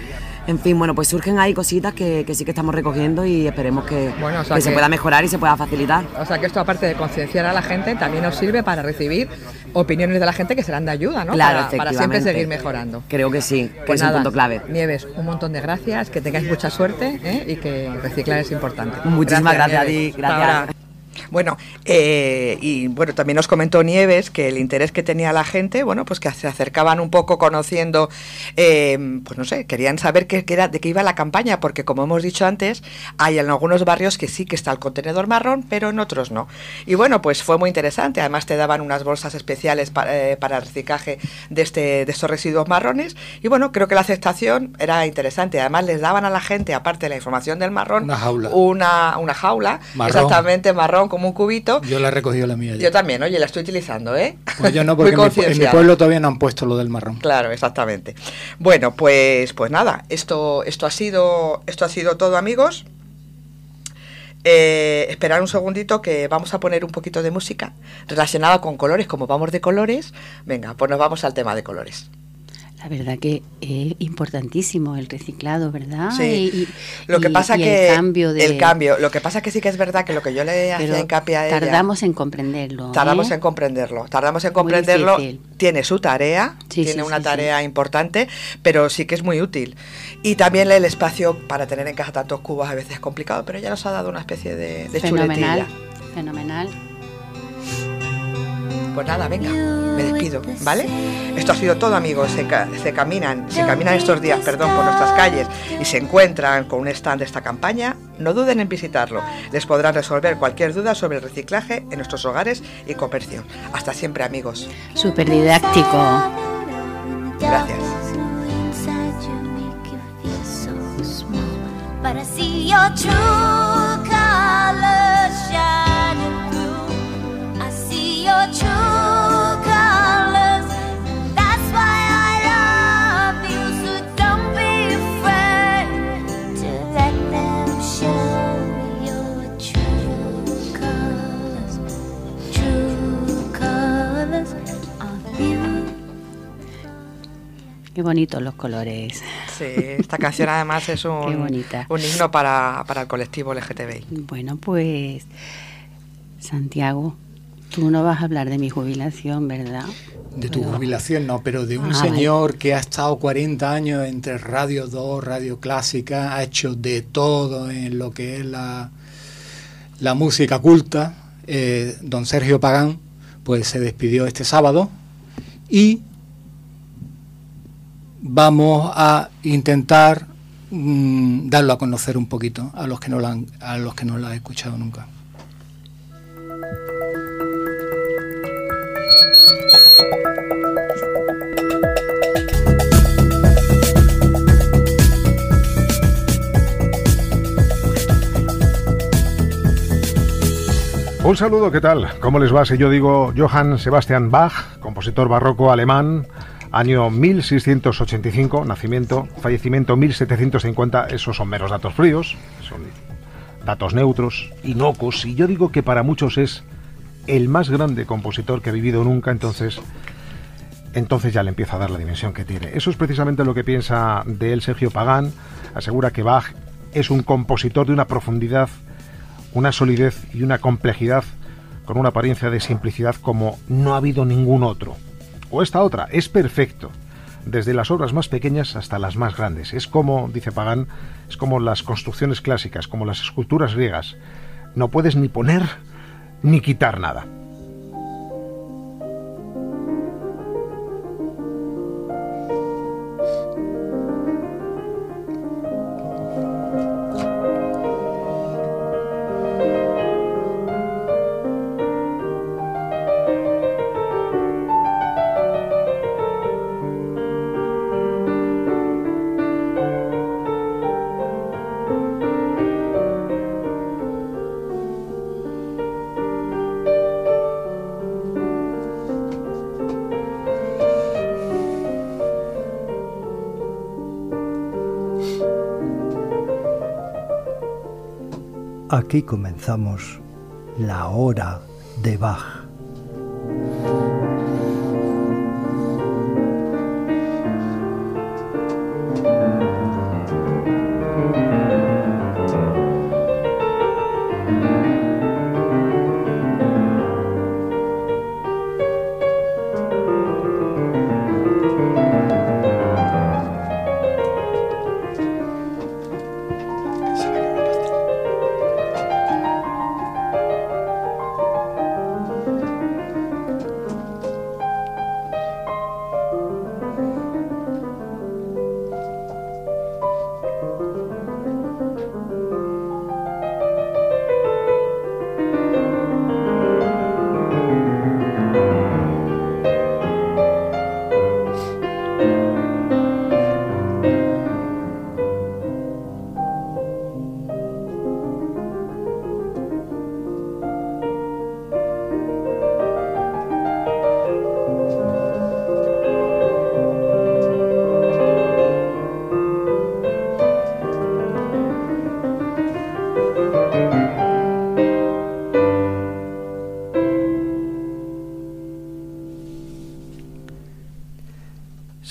En fin, bueno, pues surgen ahí cositas que, sí que estamos recogiendo y esperemos que, se pueda mejorar y se pueda facilitar. O sea que esto aparte de concienciar a la gente, también nos sirve para recibir opiniones de la gente que serán de ayuda, ¿no? Claro, para, siempre seguir mejorando. Creo que sí, que pues es un punto clave. Nieves, un montón de gracias, que tengáis mucha suerte ¿eh? y que reciclar es importante. Muchísimas gracias, a ti, gracias. Bueno, eh, y bueno, también nos comentó Nieves que el interés que tenía la gente, bueno, pues que se acercaban un poco conociendo, eh, pues no sé, querían saber qué, era, de qué iba la campaña, porque como hemos dicho antes, hay en algunos barrios que sí que está el contenedor marrón, pero en otros no. Y bueno, pues fue muy interesante, además te daban unas bolsas especiales eh, para, el reciclaje de, este, de estos residuos marrones, y bueno, creo que la aceptación era interesante, además les daban a la gente, aparte de la información del marrón, una jaula, una, una jaula. Exactamente marrón como un cubito. Yo la he recogido la mía. Yo también, oye, la estoy utilizando, ¿eh? Pues yo no, porque en mi, pueblo todavía no han puesto lo del marrón. Claro, exactamente. Bueno, pues, pues nada, esto, esto, ha sido, esto ha sido todo, amigos. Eh, esperar un segundito que vamos a poner un poquito de música relacionada con colores, como vamos de colores. Venga, pues nos vamos al tema de colores. La verdad que es importantísimo el reciclado, ¿verdad? Sí. lo que pasa que el cambio de el cambio, lo que pasa que sí que es verdad que lo que yo le hacía hincapié a ella tardamos en comprenderlo. Tardamos ¿eh? en comprenderlo, tardamos en comprenderlo. Tiene su tarea, tiene una tarea importante, pero sí que es muy útil. Y también el espacio para tener en casa tantos cubos a veces es complicado, pero ya nos ha dado una especie de, de fenomenal, Fenomenal. Pues nada, venga, me despido, ¿vale? Esto ha sido todo, amigos. Se, se, caminan, se caminan estos días, perdón, por nuestras calles y se encuentran con un stand de esta campaña, no duden en visitarlo. Les podrán resolver cualquier duda sobre el reciclaje en nuestros hogares y comercio. Hasta siempre, amigos. Súper didáctico. Gracias. Qué bonitos los colores. Sí, esta canción además es un, un himno para, para el colectivo LGTBI. Bueno, pues Santiago, tú no vas a hablar de mi jubilación, ¿verdad? De tu jubilación no, pero de un ah, señor que ha estado 40 años entre Radio 2, Radio Clásica, ha hecho de todo en lo que es la, la música culta, eh, don Sergio Pagán, pues se despidió este sábado y vamos a intentar mm, darlo a conocer un poquito a los que no lo han, a los que no lo han escuchado nunca. Un saludo, ¿qué tal? ¿Cómo les va si yo digo Johann Sebastian Bach, compositor barroco alemán, Año 1685, nacimiento, fallecimiento 1750, esos son meros datos fríos, son datos neutros, inocuos, y yo digo que para muchos es el más grande compositor que ha vivido nunca, entonces entonces ya le empieza a dar la dimensión que tiene. Eso es precisamente lo que piensa de él Sergio Pagán. Asegura que Bach es un compositor de una profundidad, una solidez y una complejidad con una apariencia de simplicidad como no ha habido ningún otro O esta otra, es perfecto, desde las obras más pequeñas hasta las más grandes. Es como, dice Pagán, es como las construcciones clásicas, como las esculturas griegas. No puedes ni poner ni quitar nada. Aquí comenzamos la hora de Bach.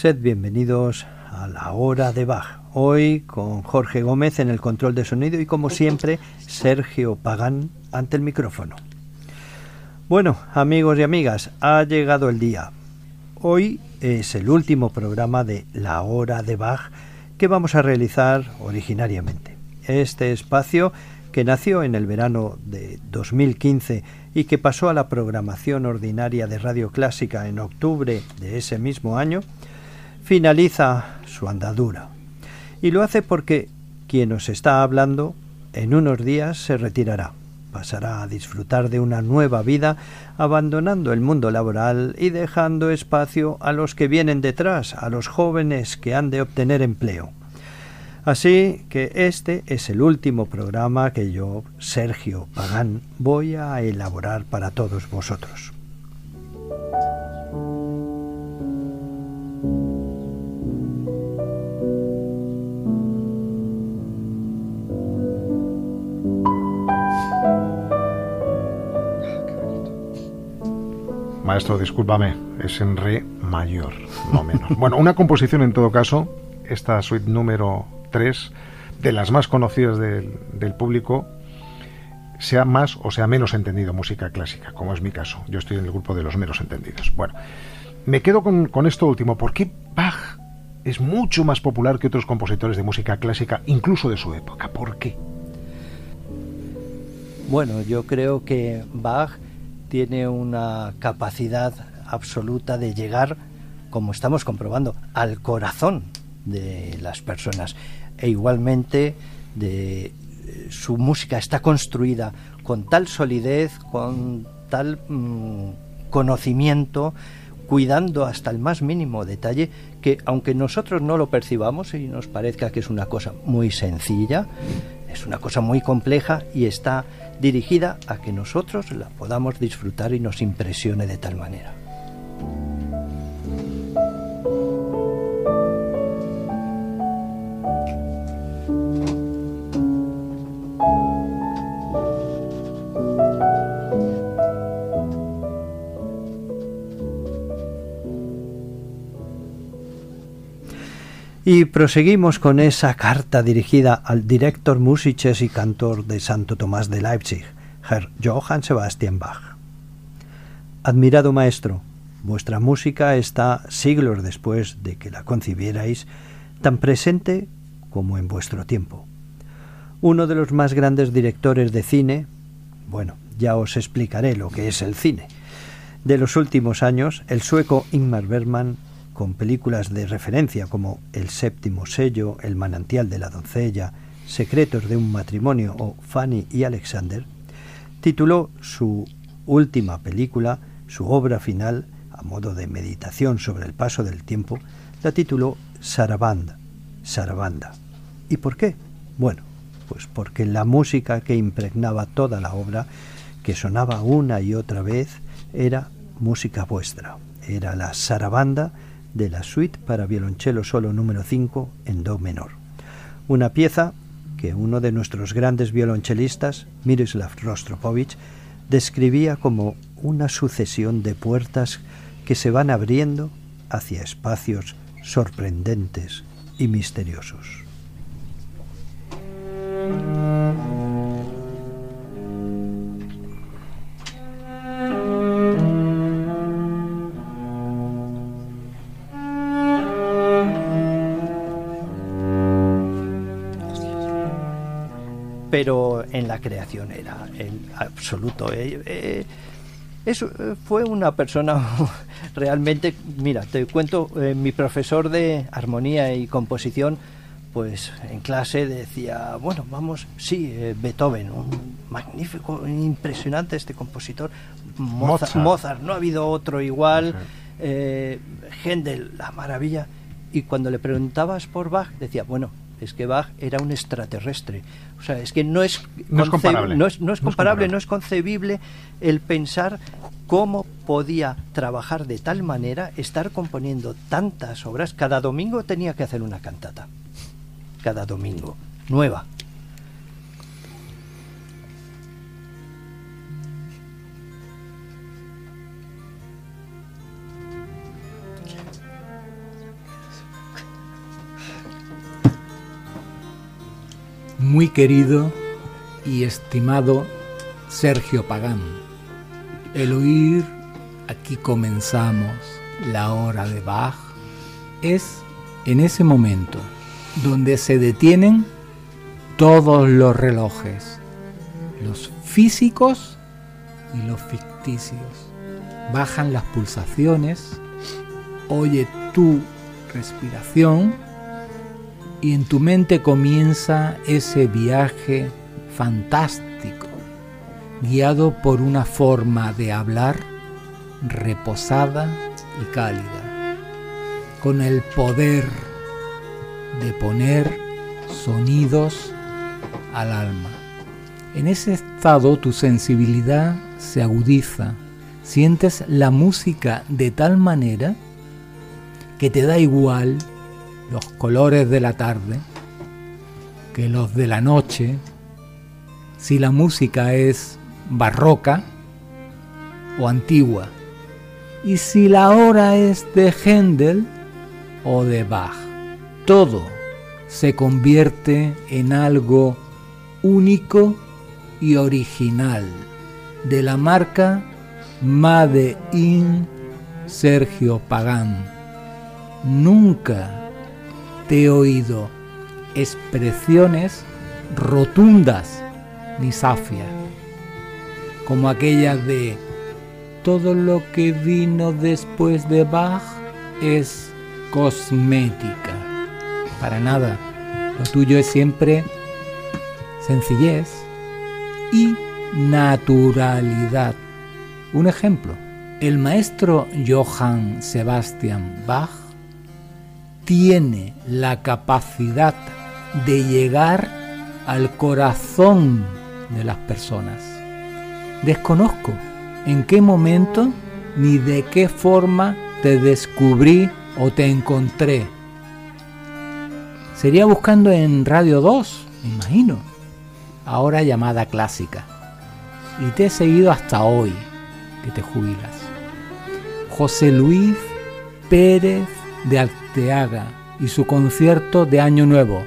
Sed bienvenidos a la hora de Bach. Hoy con Jorge Gómez en el control de sonido y como siempre Sergio Pagán ante el micrófono. Bueno, amigos y amigas, ha llegado el día. Hoy es el último programa de La hora de Bach que vamos a realizar originariamente. Este espacio que nació en el verano de 2015 y que pasó a la programación ordinaria de Radio Clásica en octubre de ese mismo año, finaliza su andadura. Y lo hace porque quien nos está hablando en unos días se retirará, pasará a disfrutar de una nueva vida, abandonando el mundo laboral y dejando espacio a los que vienen detrás, a los jóvenes que han de obtener empleo. Así que este es el último programa que yo, Sergio Pagán, voy a elaborar para todos vosotros. Maestro, discúlpame, es en re mayor, no menos. bueno, una composición en todo caso, esta suite número 3, de las más conocidas del, público, sea más o sea menos entendido música clásica, como es mi caso. Yo estoy en el grupo de los menos entendidos. Bueno, me quedo con, con esto último. ¿Por qué Bach es mucho más popular que otros compositores de música clásica, incluso de su época? ¿Por qué? Bueno, yo creo que Bach tiene una capacidad absoluta de llegar, como estamos comprobando, al corazón de las personas. E igualmente eh, su música está construida con tal solidez, con tal mm, conocimiento, cuidando hasta el más mínimo detalle, que aunque nosotros no lo percibamos y nos parezca que es una cosa muy sencilla, es una cosa muy compleja y está dirigida a que nosotros la podamos disfrutar y nos impresione de tal manera. Y proseguimos con esa carta dirigida al director Musiches y cantor de Santo Tomás de Leipzig, Herr Johann Sebastian Bach. Admirado maestro, Vuestra música está siglos después de que la concibierais, tan presente como en vuestro tiempo. Uno de los más grandes directores de cine, bueno, ya os explicaré lo que es el cine, de los últimos años, el sueco Ingmar Bergman, con películas de referencia como El séptimo sello, El manantial de la doncella, Secretos de un matrimonio o Fanny y Alexander, tituló su última película, su obra final, a modo de meditación sobre el paso del tiempo, la tituló Sarabanda. Sarabanda. ¿Y por qué? Bueno, pues porque la música que impregnaba toda la obra, que sonaba una y otra vez, era música vuestra. Era la Sarabanda de la suite para violonchelo solo número 5 en Do menor. Una pieza que uno de nuestros grandes violonchelistas, Miroslav Rostropovich, describía como una sucesión de puertas que se van abriendo hacia espacios sorprendentes y misteriosos. Pero en la creación era en absoluto. Eh, eh, eso eh, fue una persona realmente, mira, te cuento, mi profesor de armonía y composición, pues en clase decía, bueno, vamos, sí, Beethoven, un magnífico, impresionante este compositor, Mozart, Mozart, no ha habido otro igual, Händel, la maravilla. Y cuando le preguntabas por Bach, decía, bueno, es que Bach era un extraterrestre. O sea, es que no es, no es comparable, no es, comparable, no es concebible el pensar cómo podía trabajar de tal manera, estar componiendo tantas obras. Cada domingo tenía que hacer una cantata. Cada domingo. Nueva. Muy querido y estimado Sergio Pagán. El oír, aquí comenzamos la hora de Bach, es en ese momento donde se detienen todos los relojes, los físicos y los ficticios. Bajan las pulsaciones, oye tu respiración y en tu mente comienza ese viaje fantástico, guiado por una forma de hablar reposada y cálida, con el poder de poner sonidos al alma. En ese estado tu sensibilidad se agudiza, sientes la música de tal manera que te da igual los colores de la tarde que los de la noche, si la música es barroca o antigua, y si la hora es de Händel o de Bach. Todo se convierte en algo único y original de la marca Made in Sergio Pagán. Nunca he oído expresiones rotundas ni safias, como aquellas de todo lo que vino después de Bach es cosmética. Para nada, lo tuyo es siempre sencillez y naturalidad. Un ejemplo, el maestro Johann Sebastian Bach tiene la capacidad de llegar al corazón de las personas. Desconozco en qué momento ni de qué forma te descubrí o te encontré. Sería buscando en Radio 2, me imagino, ahora llamada clásica. Y te he seguido hasta hoy, que te jubilas. José Luis Pérez de Alteaga y su concierto de Año Nuevo,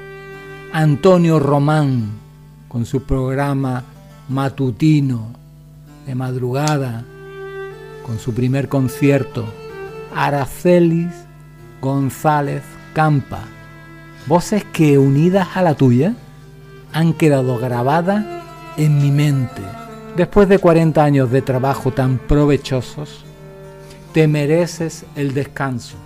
Antonio Román con su programa matutino de madrugada, con su primer concierto Aracelis González Campa. Voces que unidas a la tuya han quedado grabadas en mi mente. Después de 40 años de trabajo tan provechosos, te mereces el descanso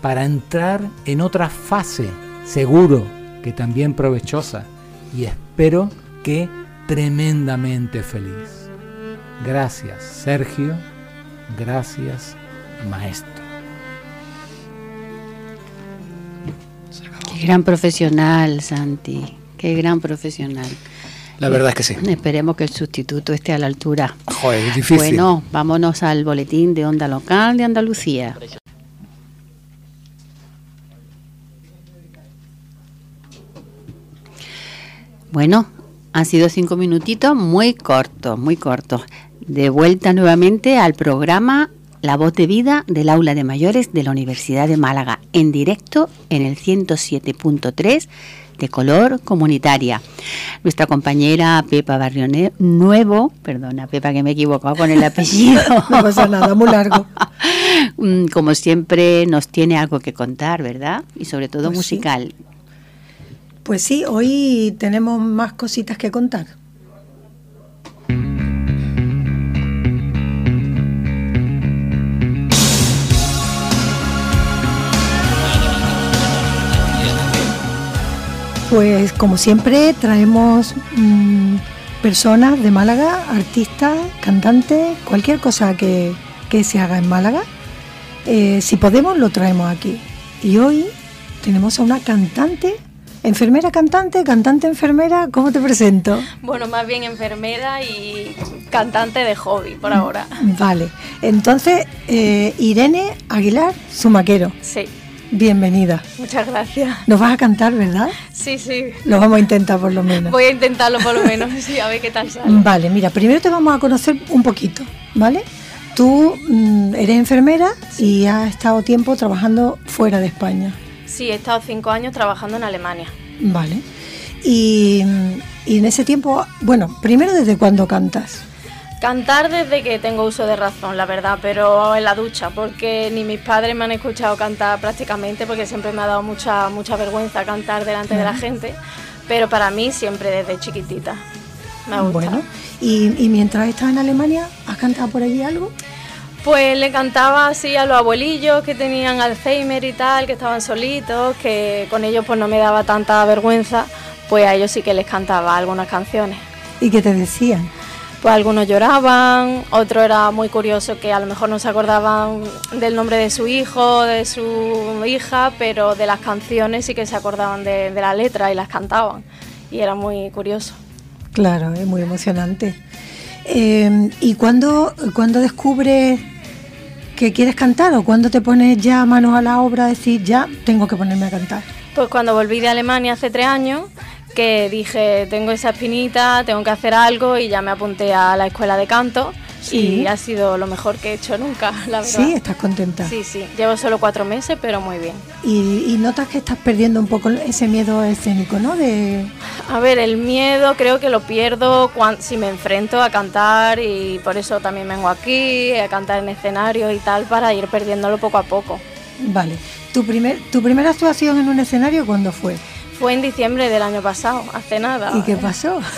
para entrar en otra fase, seguro que también provechosa, y espero que tremendamente feliz. Gracias, Sergio. Gracias, maestro. Qué gran profesional, Santi. Qué gran profesional. La verdad es que sí. Esperemos que el sustituto esté a la altura. Joder, es difícil. Bueno, vámonos al boletín de Onda Local de Andalucía. Bueno, han sido cinco minutitos muy cortos, muy cortos. De vuelta nuevamente al programa La Voz de Vida del Aula de Mayores de la Universidad de Málaga, en directo en el 107.3 de color comunitaria. Nuestra compañera Pepa Barrio Nuevo, perdona Pepa que me he equivocado con el apellido. no pasa nada, muy largo. Mm, como siempre nos tiene algo que contar, ¿verdad? Y sobre todo Pues sí. Pues sí, hoy tenemos más cositas que contar. Pues como siempre traemos mm, personas de Málaga, artistas, cantantes, cualquier cosa que, que se haga en Málaga. Eh, si podemos lo traemos aquí. Y hoy tenemos a una cantante, enfermera cantante, cantante enfermera, ¿cómo te presento? Bueno, más bien enfermera y cantante de hobby por ahora. Vale, entonces eh, Irene Aguilar Sumaquero, Sí, bienvenida. muchas gracias. Nos vas a cantar, ¿verdad? Sí, sí. Lo vamos a intentar por lo menos. Voy a intentarlo por lo menos, sí, a ver qué tal sale. Vale, mira, primero te vamos a conocer un poquito, ¿vale? Tú mm, eres enfermera y has estado tiempo trabajando fuera de España, Sí, he estado cinco años trabajando en Alemania. ¿vale? Y, y en ese tiempo, bueno, primero desde cuándo cantas. Cantar desde que tengo uso de razón, la verdad, pero en la ducha, porque ni mis padres me han escuchado cantar prácticamente, porque siempre me ha dado mucha, mucha vergüenza cantar delante de la gente, pero para mí siempre desde chiquitita. Me ha gustado. Bueno, y, y mientras estás en Alemania, ¿has cantado por allí algo? Pues le cantaba así a los abuelillos que tenían Alzheimer y tal, que estaban solitos, que con ellos pues no me daba tanta vergüenza, pues a ellos sí que les cantaba algunas canciones. ¿Y qué te decían? Pues algunos lloraban, otro era muy curioso que a lo mejor no se acordaban del nombre de su hijo, de su hija, pero de las canciones sí que se acordaban de, de la letra y las cantaban. Y era muy curioso. Claro, es muy emocionante. Eh, ¿Y cuándo, descubres que quieres cantar o cuándo te pones ya manos a la obra decir ya tengo que ponerme a cantar? Pues cuando volví de Alemania hace tres años, que dije, tengo esa espinita, tengo que hacer algo y ya me apunté a la escuela de canto Sí. y ha sido lo mejor que he hecho nunca, la verdad. Sí, estás contenta. Sí, sí, llevo solo cuatro meses, pero muy bien. Y, y notas que estás perdiendo un poco ese miedo escénico, ¿no? De, A ver, el miedo creo que lo pierdo cuan- si me enfrento a cantar y por eso también vengo aquí, a cantar en escenario y tal, para ir perdiéndolo poco a poco. vale. ¿Tu, primer, ¿Tu primera actuación en un escenario cuándo fue? Fue en diciembre del año pasado, hace nada. ¿Y qué pasó?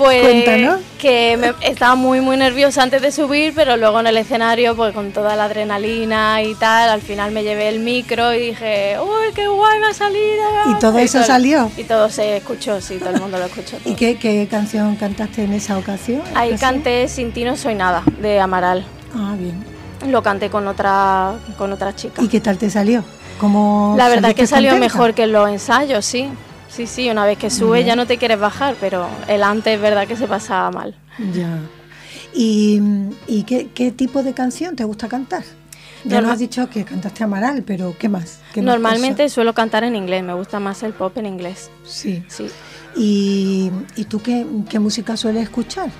Pues Cuéntanos. que me, estaba muy muy nerviosa antes de subir, pero luego en el escenario, pues con toda la adrenalina y tal, al final me llevé el micro y dije, ¡Uy, qué guay me ha salido! ¿Y todo eso salió? Y todo se escuchó, sí, todo el mundo lo escuchó. ¿Y qué, qué canción cantaste en esa ocasión? Ahí ocasión? canté Sin ti no soy nada, de Amaral. Ah, bien. Lo canté con otra, con otra chica. ¿Y qué tal te salió? ¿Cómo La verdad es que salió contenta? mejor que los ensayos, sí. Sí, sí, una vez que subes ya no te quieres bajar, pero el antes es verdad que se pasaba mal. Ya. ¿Y, y qué, qué tipo de canción te gusta cantar? Ya Norma- nos has dicho que cantaste Amaral, pero ¿qué más? ¿Qué más Normalmente suelo cantar en inglés, me gusta más el pop en inglés. Sí. Sí. ¿Y, y tú qué, qué música sueles escuchar?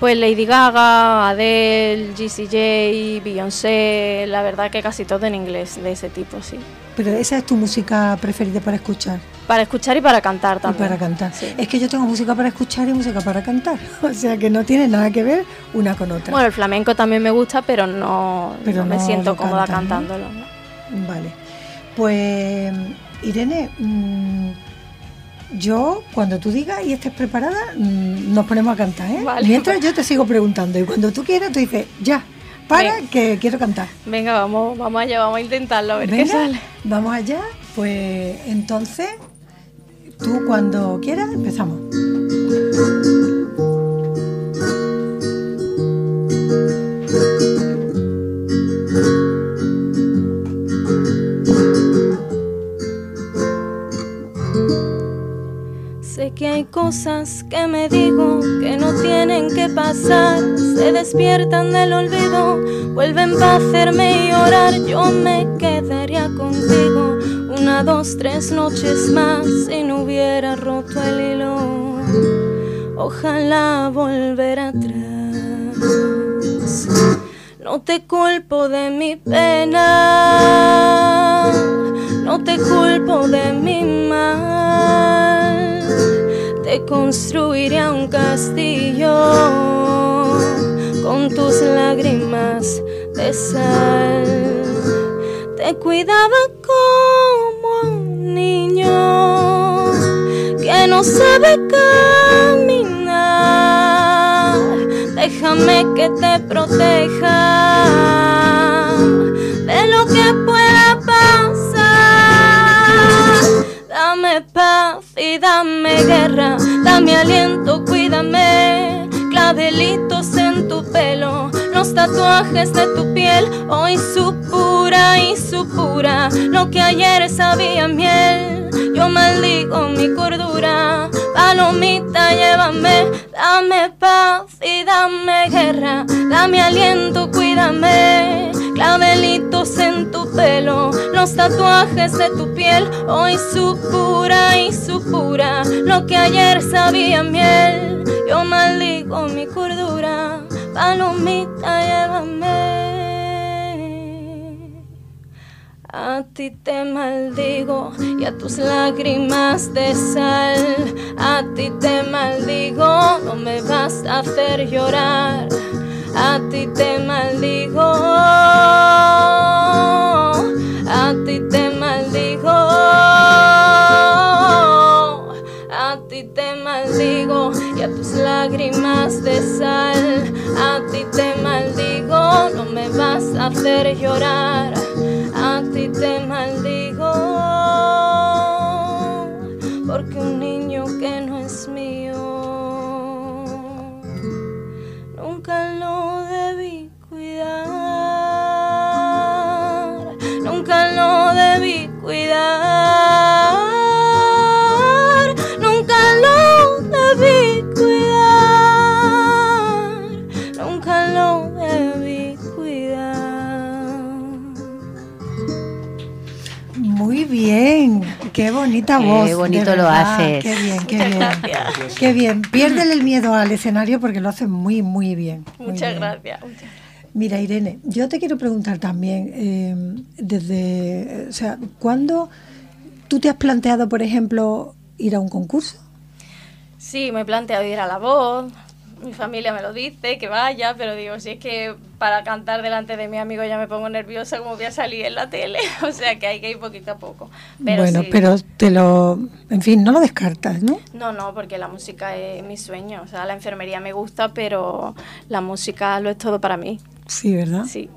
Pues Lady Gaga, Adele, GCJ, Beyoncé, la verdad que casi todo en inglés de ese tipo, sí. Pero esa es tu música preferida para escuchar. Para escuchar y para cantar también. Y para cantar. Es que yo tengo música para escuchar y música para cantar. O sea que no tiene nada que ver una con otra. Bueno, el flamenco también me gusta, pero no, pero me siento cómoda cantándolo. Vale. Pues, Irene, mm, yo, cuando tú digas y estés preparada, mm, nos ponemos a cantar, ¿eh? Mientras yo te sigo preguntando y cuando tú quieras, tú dices, ya, para, que quiero cantar. Venga, vamos, vamos allá, vamos a intentarlo, a ver qué sale. Vamos allá, pues entonces, tú cuando quieras, empezamos. Que hay cosas que me digo que no tienen que pasar, se despiertan del olvido, vuelven para hacerme llorar, yo me quedaría contigo una, dos, tres noches más si no hubiera roto el hilo, ojalá volver atrás. No te culpo de mi pena, no te culpo de mi mal te construiré un castillo con tus lágrimas de sal. Te cuidaba como un niño que no sabe caminar. Déjame que te proteja Dame paz y dame guerra, dame aliento, cuídame. Clavelitos en tu pelo, los tatuajes de tu piel, hoy su pura y su pura, lo que ayer sabía miel. Yo maldigo mi cordura, palomita, llévame, dame paz y dame guerra, dame aliento, cuídame. Clavelitos en tu pelo, los tatuajes de tu piel, hoy su pura y su pura, lo que ayer sabía miel. Yo maldigo mi cordura, palomita, llévame. A ti te maldigo y a tus lágrimas de sal. A ti te maldigo, no me vas a hacer llorar. A ti te maldigo. A ti te maldigo. A ti te maldigo y a tus lágrimas de sal. A ti te maldigo, no me vas a hacer llorar a ti te maldigo, cuidar, nunca lo debí cuidar, nunca lo debí Muy bien, qué bonita voz. Qué bonito lo haces. Qué bien, qué bien. Qué bien. Piérdele el miedo al escenario porque lo haces muy, muy bien. Muchas gracias. Mira, Irene, yo te quiero preguntar también, eh, desde, o sea, ¿cuándo tú te has planteado, por ejemplo, ir a un concurso? Sí, me he planteado ir a la voz, mi familia me lo dice, que vaya, pero digo, si es que para cantar delante de mi amigo ya me pongo nerviosa como voy a salir en la tele, o sea que hay que ir poquito a poco. Pero bueno, pero te lo, en fin, no lo descartas, ¿no? No, no, porque la música es mi sueño, o sea, la enfermería me gusta, pero la música lo es todo para mí. Sí, ¿verdad? Sí.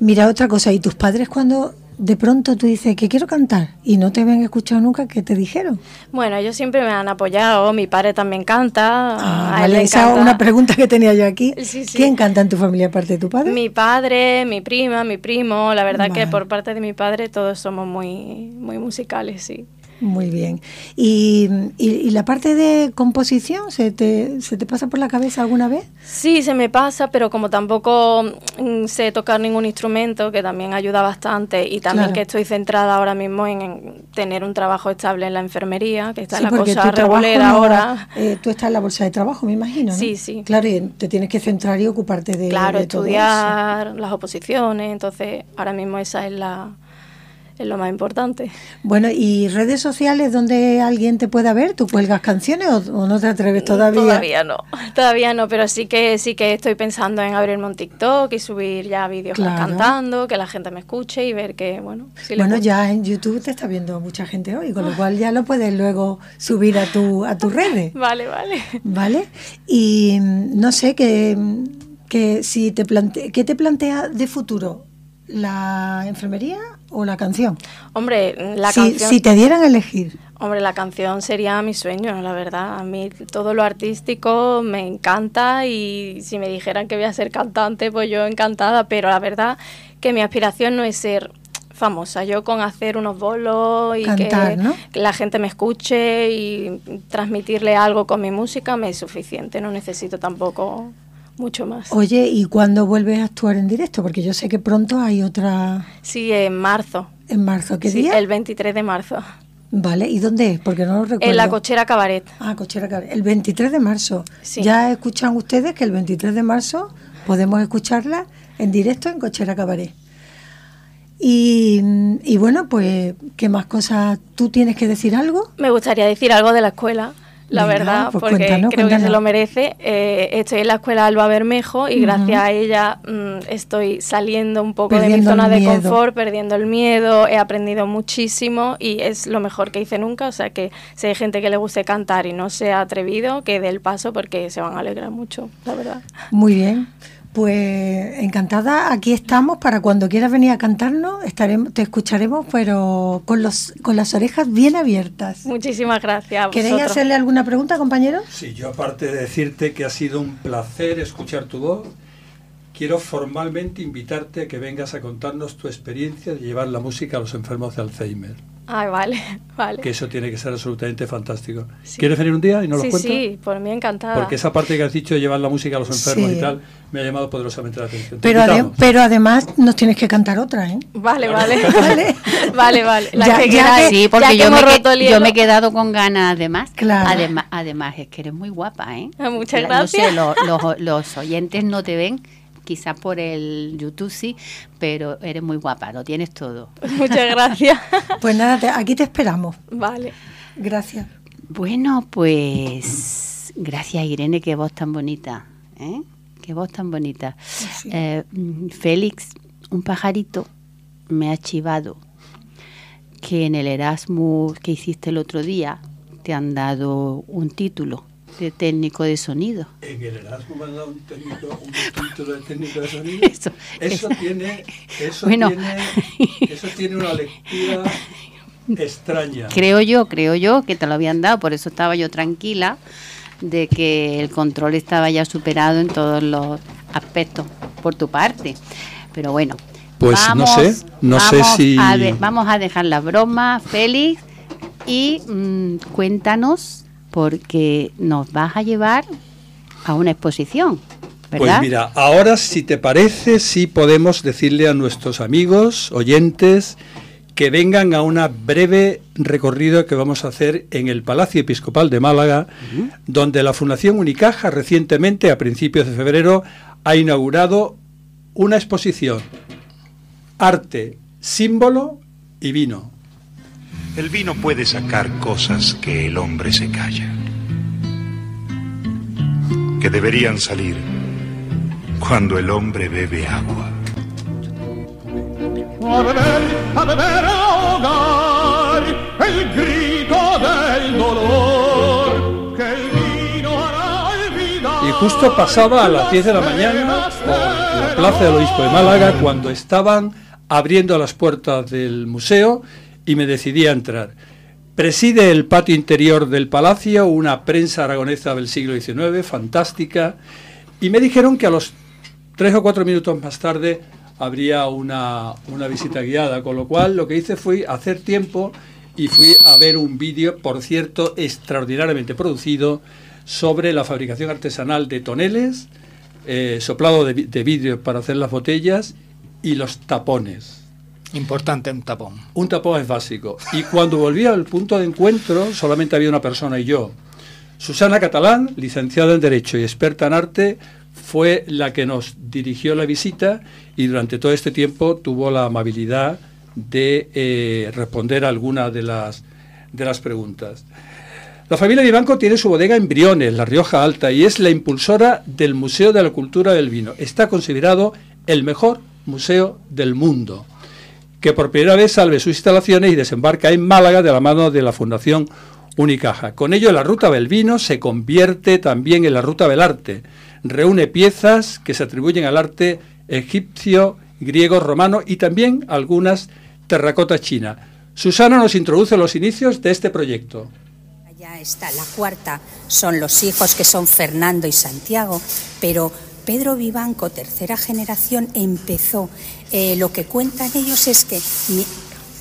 Mira, otra cosa, ¿y tus padres cuando de pronto tú dices que quiero cantar y no te habían escuchado nunca, ¿qué te dijeron? Bueno, ellos siempre me han apoyado, mi padre también canta. Ah, vale, esa es una pregunta que tenía yo aquí. ¿Quién canta en tu familia aparte de tu padre? Mi padre, mi prima, mi primo, la verdad que por parte de mi padre todos somos muy, muy musicales, sí. Muy bien. ¿Y, y, la parte de composición ¿se te, se te pasa por la cabeza alguna vez? Sí, se me pasa, pero como tampoco mm, sé tocar ningún instrumento, que también ayuda bastante, y también que estoy centrada ahora mismo en, tener un trabajo estable en la enfermería, que está en la cosa regular ahora. Eh, tú estás en la bolsa de trabajo, me imagino. ¿no? Sí, sí. Claro, y te tienes que centrar y ocuparte de, claro, de todo estudiar las oposiciones, entonces ahora mismo esa es la es lo más importante. Bueno, ¿y redes sociales donde alguien te pueda ver? ¿Tú cuelgas canciones o, no te atreves todavía? Todavía no, todavía no, pero sí que sí que estoy pensando en abrirme un TikTok y subir ya vídeos cantando, que la gente me escuche y ver que, bueno... bueno, ya en YouTube te está viendo mucha gente hoy, con lo cual ya lo puedes luego subir a tu, a tus redes. Vale, vale. Vale, y mm, no sé, que, que si te plante, ¿qué te plantea de futuro? ¿La enfermería o la canción? Hombre, la si, canción... Si te dieran a elegir. Hombre, la canción sería mi sueño, la verdad. A mí todo lo artístico me encanta y si me dijeran que voy a ser cantante, pues yo encantada, pero la verdad que mi aspiración no es ser famosa. Yo con hacer unos bolos y que la gente me escuche y transmitirle algo con mi música me es suficiente. No necesito tampoco mucho más. Oye, ¿y cuándo vuelves a actuar en directo? Porque yo sé que pronto hay otra... Sí, en marzo. ¿En marzo? ¿Qué sí, día? el 23 de marzo. Vale, ¿y dónde es? Porque no lo recuerdo. En la Cochera Cabaret. Ah, Cochera Cabaret. El 23 de marzo. Sí. Ya escuchan ustedes que el 23 de marzo podemos escucharla en directo en Cochera Cabaret. Y, y bueno, pues, ¿qué más cosas? ¿Tú tienes que decir algo? Me gustaría decir algo de la escuela la verdad, pues porque creo que se lo merece. Eh, estoy en la escuela Alba Bermejo y gracias a ella mm, estoy saliendo un poco de mi zona de confort, perdiendo el miedo, he aprendido muchísimo y es lo mejor que hice nunca. O sea que si hay gente que le guste cantar y no se ha atrevido, que dé el paso porque se van a alegrar mucho, la verdad. Muy bien. Pues encantada, aquí estamos para cuando quieras venir a cantarnos, estaremos, te escucharemos, pero con los con las orejas bien abiertas. Muchísimas gracias. ¿Queréis hacerle alguna pregunta, compañero? Sí, yo aparte de decirte que ha sido un placer escuchar tu voz, quiero formalmente invitarte a que vengas a contarnos tu experiencia de llevar la música a los enfermos de Alzheimer. Ay, vale, vale. Que eso tiene que ser absolutamente fantástico. ¿Quieres venir un día y nos lo cuentas? Sí, por mí encantada. Porque esa parte que has dicho de llevar la música a los enfermos y tal, me ha llamado poderosamente la atención. Pero, pero además nos tienes que cantar otra, ¿eh? Vale, vale. vale, vale. vale. sí, porque yo, me yo, me he quedado con ganas además. Claro. Además, además es que eres muy guapa, ¿eh? Ah, muchas gracias. No sé, los, los oyentes no te ven quizás por el YouTube sí, pero eres muy guapa, lo tienes todo. Muchas gracias. pues nada, aquí te esperamos. Vale. Gracias. Bueno, pues gracias Irene, qué voz tan bonita, ¿eh? Qué voz tan bonita. Eh, Félix, un pajarito me ha chivado que en el Erasmus que hiciste el otro día te han dado un título de técnico de sonido. En el Erasmus me han dado un, técnico, un título de técnico de sonido. Eso, eso, tiene, eso, tiene, eso tiene una lectura extraña. Creo yo, creo yo que te lo habían dado, por eso estaba yo tranquila de que el control estaba ya superado en todos los aspectos por tu parte. Pero bueno. Pues no sé, no sé si... vamos a dejar la broma, Félix, y mm, cuéntanos porque nos vas a llevar a una exposición. ¿verdad? Pues mira, ahora si te parece, sí podemos decirle a nuestros amigos, oyentes, que vengan a una breve recorrido que vamos a hacer en el Palacio Episcopal de Málaga, donde la Fundación Unicaja recientemente, a principios de febrero, ha inaugurado una exposición, Arte, Símbolo y Vino. El vino puede sacar cosas que el hombre se calla, que deberían salir cuando el hombre bebe agua. A beber, a beber, ahogar el grito del dolor que el vino hará olvidar. Y justo pasaba a las 10 de la mañana por la Plaza del Obispo de Málaga cuando estaban abriendo las puertas del museo y me decidí a entrar. Preside el patio interior del palacio una prensa aragonesa del siglo XIX, fantástica, y me dijeron que a los tres o cuatro minutos más tarde habría una, una visita guiada, con lo cual lo que hice fue hacer tiempo y fui a ver un vídeo, por cierto, extraordinariamente producido sobre la fabricación artesanal de toneles, eh, soplado de, de vidrio para hacer las botellas y los tapones. Importante un tapón. Un tapón es básico. Y cuando volví al punto de encuentro, solamente había una persona y yo. Susana Catalán, licenciada en Derecho y experta en arte, fue la que nos dirigió la visita y durante todo este tiempo tuvo la amabilidad de eh, responder a algunas de las, de las preguntas. La familia Vivanco tiene su bodega en Briones, La Rioja Alta, y es la impulsora del Museo de la Cultura del Vino. Está considerado el mejor museo del mundo, que por primera vez salve sus instalaciones y desembarca en Málaga de la mano de la Fundación Unicaja. Con ello, la Ruta del Vino se convierte también en la Ruta del Arte. Reúne piezas que se atribuyen al arte egipcio, griego, romano y también algunas terracotas chinas. Susana nos introduce los inicios de este proyecto. Ya está, la cuarta son los hijos que son Fernando y Santiago, pero Pedro Vivanco, tercera generación, empezó, eh, lo que cuentan ellos es que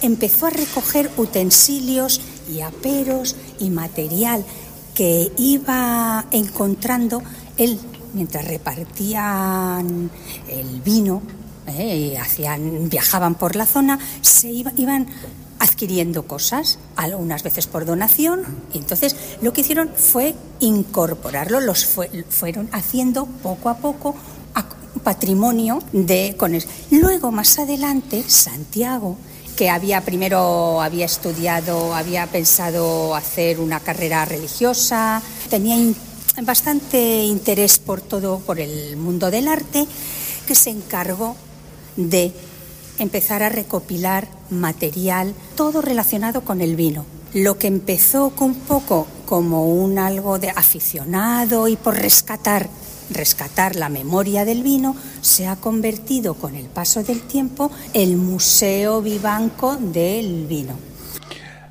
empezó a recoger utensilios y aperos y material que iba encontrando él mientras repartían el vino, eh, hacían, viajaban por la zona, se iban adquiriendo cosas, algunas veces por donación, y entonces lo que hicieron fue incorporarlo, los fueron haciendo poco a poco patrimonio de con Luego más adelante Santiago que había primero había estudiado, había pensado hacer una carrera religiosa, tenía bastante interés por todo, por el mundo del arte, que se encargó de empezar a recopilar material, todo relacionado con el vino. Lo que empezó con un poco como un algo de aficionado y por rescatar rescatar la memoria del vino, se ha convertido con el paso del tiempo el Museo Vivanco del Vino.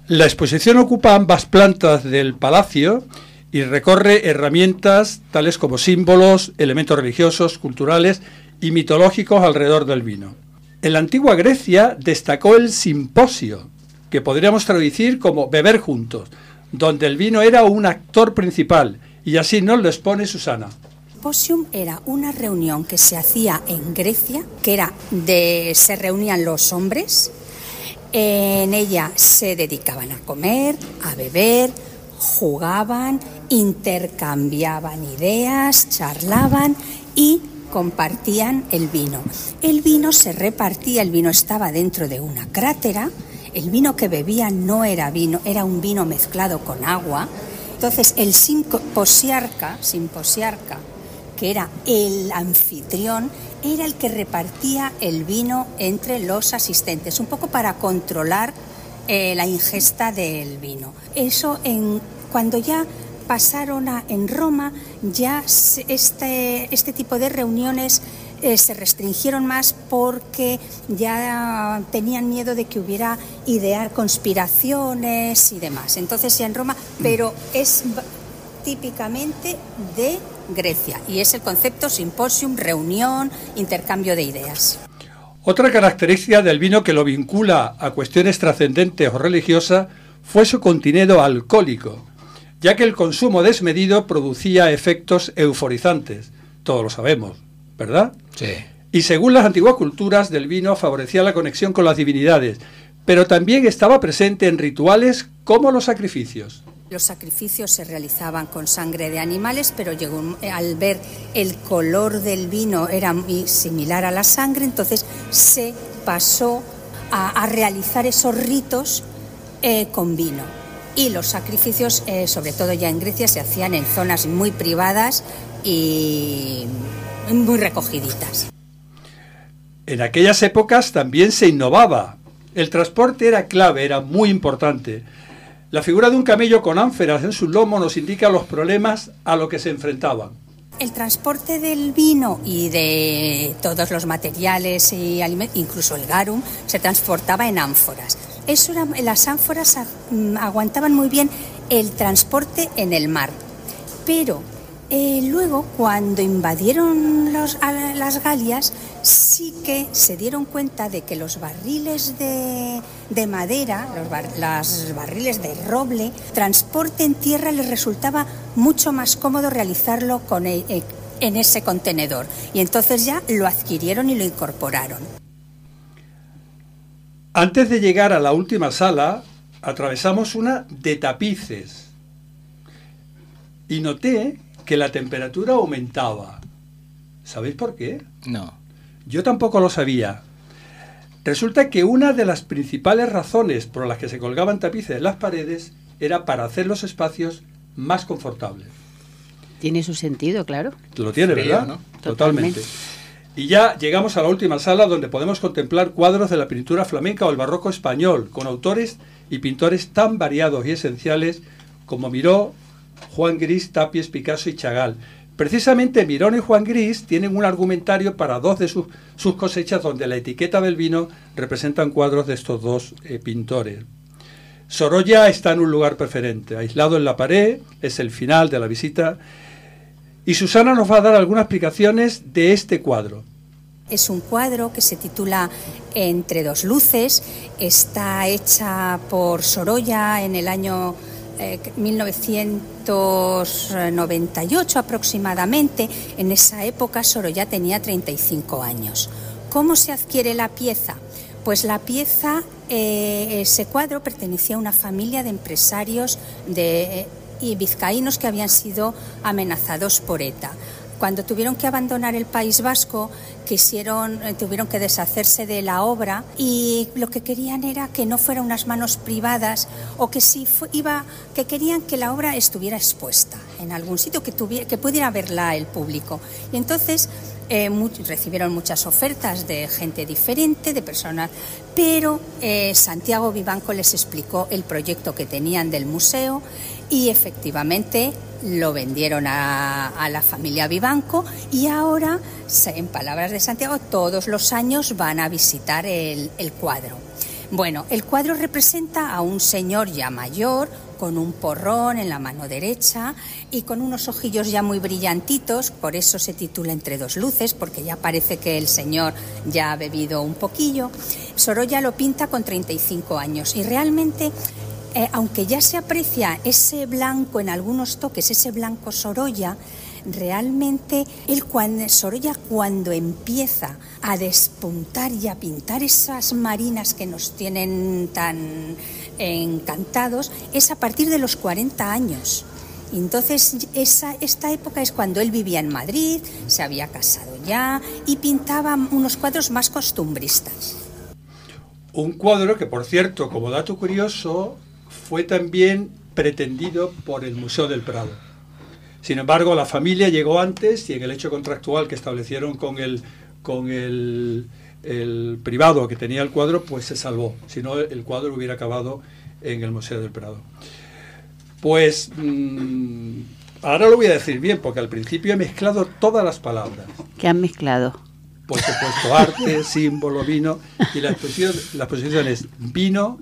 La exposición ocupa ambas plantas del palacio y recorre herramientas tales como símbolos, elementos religiosos, culturales y mitológicos alrededor del vino. En la antigua Grecia destacó el simposio, que podríamos traducir como beber juntos, donde el vino era un actor principal, y así nos lo expone Susana. Simposium era una reunión que se hacía en Grecia, que era de se reunían los hombres, en ella se dedicaban a comer, a beber, jugaban, intercambiaban ideas, charlaban y compartían el vino. El vino se repartía, el vino estaba dentro de una crátera, el vino que bebían no era vino, era un vino mezclado con agua. Entonces el simposiarca, simposiarca que era el anfitrión, era el que repartía el vino entre los asistentes, un poco para controlar eh, la ingesta del vino. Eso en, cuando ya pasaron a, en Roma, ya este, este tipo de reuniones eh, se restringieron más porque ya tenían miedo de que hubiera idear conspiraciones y demás. Entonces ya en Roma, pero es típicamente de Grecia y es el concepto simposium, reunión, intercambio de ideas. Otra característica del vino que lo vincula a cuestiones trascendentes o religiosas fue su contenido alcohólico, ya que el consumo desmedido producía efectos euforizantes, todos lo sabemos, ¿verdad? Sí. Y según las antiguas culturas del vino favorecía la conexión con las divinidades, pero también estaba presente en rituales como los sacrificios. Los sacrificios se realizaban con sangre de animales, pero llegó, eh, al ver el color del vino era muy similar a la sangre, entonces se pasó a, realizar esos ritos eh, con vino. Y los sacrificios, eh, sobre todo ya en Grecia, se hacían en zonas muy privadas y muy recogiditas. En aquellas épocas también se innovaba. El transporte era clave, era muy importante. La figura de un camello con ánferas en su lomo nos indica los problemas a los que se enfrentaban. El transporte del vino y de todos los materiales y alimentos, incluso el garum, se transportaba en ánforas. Eso las ánforas mm, aguantaban muy bien el transporte en el mar, pero Eh, luego, cuando invadieron los- a las Galias, sí que se dieron cuenta de que los barriles de, de madera, los las barriles de roble, transporte en tierra les resultaba mucho más cómodo realizarlo con en ese contenedor. Y entonces ya lo adquirieron y lo incorporaron. Antes de llegar a la última sala, atravesamos una de tapices y noté que la temperatura aumentaba. ¿Sabéis por qué? No. Yo tampoco lo sabía. Resulta que una de las principales razones por las que se colgaban tapices en las paredes era para hacer los espacios más confortables. Tiene su sentido, claro. Lo tiene, Frío, ¿verdad? ¿no? Totalmente. Y ya llegamos a la última sala donde podemos contemplar cuadros de la pintura flamenca o el barroco español, con autores y pintores tan variados y esenciales como Miró, Juan Gris, Tapies, Picasso y Chagall. Precisamente Mirón y Juan Gris tienen un argumentario para dos de sus, sus cosechas donde la etiqueta del vino representan cuadros de estos dos eh, pintores. Sorolla está en un lugar preferente, aislado en la pared, es el final de la visita, y Susana nos va a dar algunas explicaciones de este cuadro. Es un cuadro que se titula Entre dos luces. Está hecha por Sorolla en el año eh, 1998 aproximadamente. En esa época Sorolla tenía 35 años. ¿Cómo se adquiere la pieza? Pues la pieza, eh, ese cuadro pertenecía a una familia de empresarios de, eh, y vizcaínos que habían sido amenazados por ETA. Cuando tuvieron que abandonar el País Vasco, quisieron, eh, tuvieron que deshacerse de la obra y lo que querían era que no fuera unas manos privadas o que si iba, que querían que la obra estuviera expuesta en algún sitio que tuviera, que pudiera verla el público. Y entonces eh, recibieron muchas ofertas de gente diferente, de personas, pero eh, Santiago Vivanco les explicó el proyecto que tenían del museo y efectivamente lo vendieron a, a la familia Vivanco y ahora, en palabras de Santiago, todos los años van a visitar el, el cuadro. Bueno, el cuadro representa a un señor ya mayor, con un porrón en la mano derecha y con unos ojillos ya muy brillantitos, por eso se titula Entre dos luces, porque ya parece que el señor ya ha bebido un poquillo. Sorolla lo pinta con 35 años y realmente eh, aunque ya se aprecia ese blanco en algunos toques, ese blanco Sorolla, realmente él cuando, Sorolla cuando empieza a despuntar y a pintar esas marinas que nos tienen tan encantados es a partir de los 40 años. Entonces, esa, esta época es cuando él vivía en Madrid, se había casado ya y pintaba unos cuadros más costumbristas. Un cuadro que, por cierto, como dato curioso, fue también pretendido por el Museo del Prado. Sin embargo, la familia llegó antes y en el hecho contractual que establecieron con el, con el, el privado que tenía el cuadro, pues se salvó. Si no, el cuadro hubiera acabado en el Museo del Prado. Pues mm, ahora lo voy a decir bien, porque al principio he mezclado todas las palabras. ¿Qué han mezclado? Pues he puesto arte, símbolo, vino, y la exposición, la exposición es vino,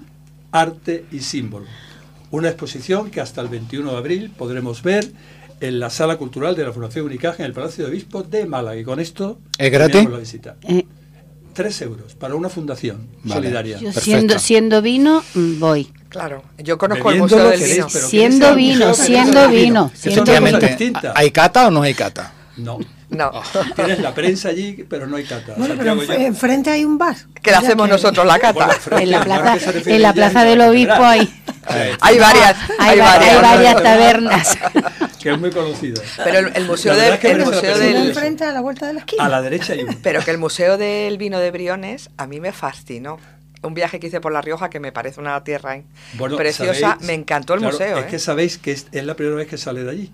arte y símbolo. Una exposición que hasta el 21 de abril podremos ver en la Sala Cultural de la Fundación Unicaja en el Palacio de Obispo de Málaga. Y con esto ¿Es gratis? la visita. Eh, Tres euros para una fundación Vale. solidaria. yo siendo, siendo vino, mm, voy. Claro, yo conozco el Bebiendo Museo lo del queréis, Vino. pero Siendo ¿queréis vino, siendo ¿Queréis vino, Efectivamente. ¿hay cata o no hay cata? No. No. Tienes la prensa allí, pero no hay cata. Bueno, pero ya- enfrente hay un bar. Que le hacemos nosotros la cata. Bueno, frente En la plaza, que en la plaza del obispo hay, Hay varias, hay, hay va- hay varias. varias tabernas. que es muy conocido. Pero el, el museo, del, es que el museo del, Enfrente a la vuelta de la esquina. A la derecha hay uno. pero que el museo del vino de Briones a mí me fascinó. Un viaje que hice por La Rioja que me parece una tierra ¿eh? Bueno, preciosa. sabéis- me encantó el claro, museo. Es ¿eh? que sabéis que es, es la primera vez que sale de allí.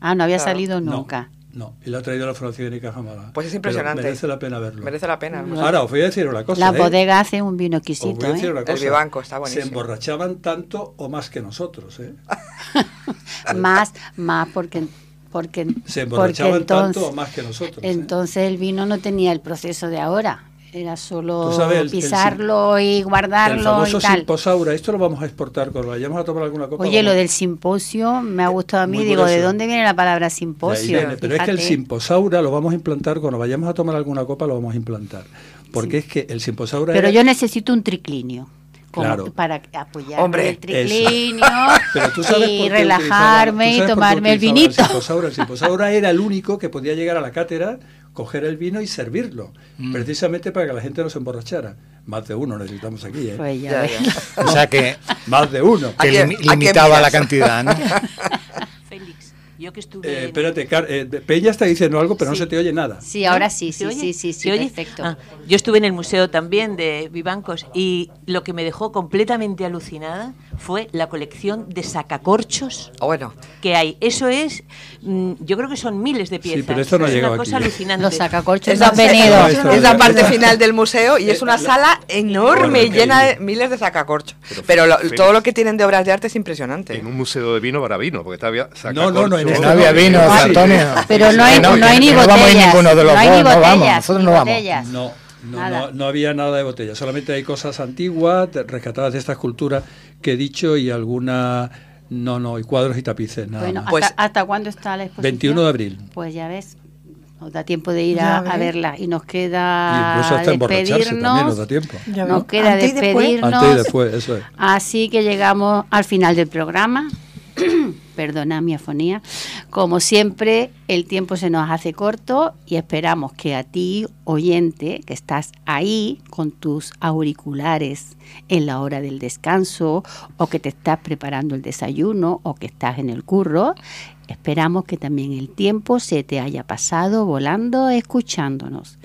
Ah, no había Claro. salido nunca. No, y lo ha traído la Fundación de Caja Málaga. Pues es Pero impresionante. merece la pena verlo. Merece la pena. Ahora, os voy a decir una cosa. La ¿eh? bodega hace un vino Os voy exquisito, a decir ¿eh? una El. Vivanco está Se buenísimo. emborrachaban tanto o más que nosotros, ¿eh? Más, más porque porque Se porque emborrachaban entonces, tanto o más que nosotros. ¿eh? entonces el vino no tenía el proceso de ahora. Era solo pisarlo y guardarlo el famoso y tal. simposaura, esto lo vamos a exportar cuando vayamos a tomar alguna copa. Oye, lo del simposio me ha gustado a mí, digo, ¿de dónde viene la palabra simposio? pero es que el simposaura lo vamos a implantar cuando vayamos a tomar alguna copa lo vamos a implantar, porque es que el simposaura Pero yo necesito un triclinio. Claro. para apoyar el triclinio y relajarme y tomarme el vinito. El simposaura, era el único que podía llegar a la cátedra coger el vino y servirlo, mm. precisamente para que la gente no se emborrachara. Más de uno necesitamos aquí, ¿eh? Pues o sea que más de uno. Que limitaba la cantidad, ¿no? Yo que estuve. Eh, espérate, eh, Peña está diciendo algo, pero no se te oye nada. Sí, ahora sí, sí, sí, sí, sí, perfecto. Ah, yo estuve en el museo también de Vivancos y lo que me dejó completamente alucinada fue la colección de sacacorchos oh, bueno. que hay. Eso es, mm, yo creo que son miles de piezas. Sí, pero esto no es una cosa alucinante. Los sacacorchos han venido. Es la parte final del museo y es una sala enorme llena de miles de sacacorchos. Pero, todo lo que tienen de obras de arte es impresionante. En un museo de vino para vino, porque está sacacorchos. No, no, no, no había vino, Antonio. Pero no hay, no, hay ni botellas. No vamos ninguno de los no dos, no vamos, nosotros no vamos. No. No, no, había nada de botellas, solamente hay cosas antiguas, rescatadas de esta escultura que he dicho y alguna... No, no, y cuadros y tapices, nada bueno, más. Pues, ¿hasta, cuándo está la exposición? 21 de abril. Pues ya ves, nos da tiempo de ir a, verla y nos queda y despedirnos. nos da tiempo. Nos queda despedirnos. Antes y después, eso es. Así que llegamos al final del programa. perdona mi afonía. Como siempre, el tiempo se nos hace corto y esperamos que a ti, oyente, que estás ahí con tus auriculares en la hora del descanso o que te estás preparando el desayuno o que estás en el curro, esperamos que también el tiempo se te haya pasado volando escuchándonos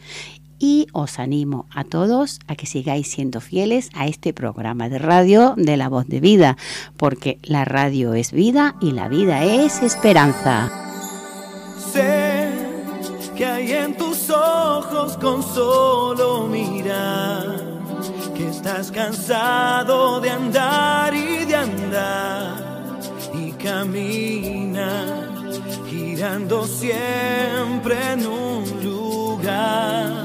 y os animo a todos a que sigáis siendo fieles a este programa de radio de la voz de vida, porque la radio es vida y la vida es esperanza. Sé que hay en tus ojos con solo mirar, que estás cansado de andar y de andar y camina girando siempre en un lugar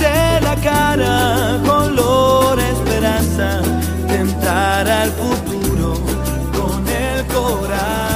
pintarse la cara color esperanza, tentar al futuro con el corazón.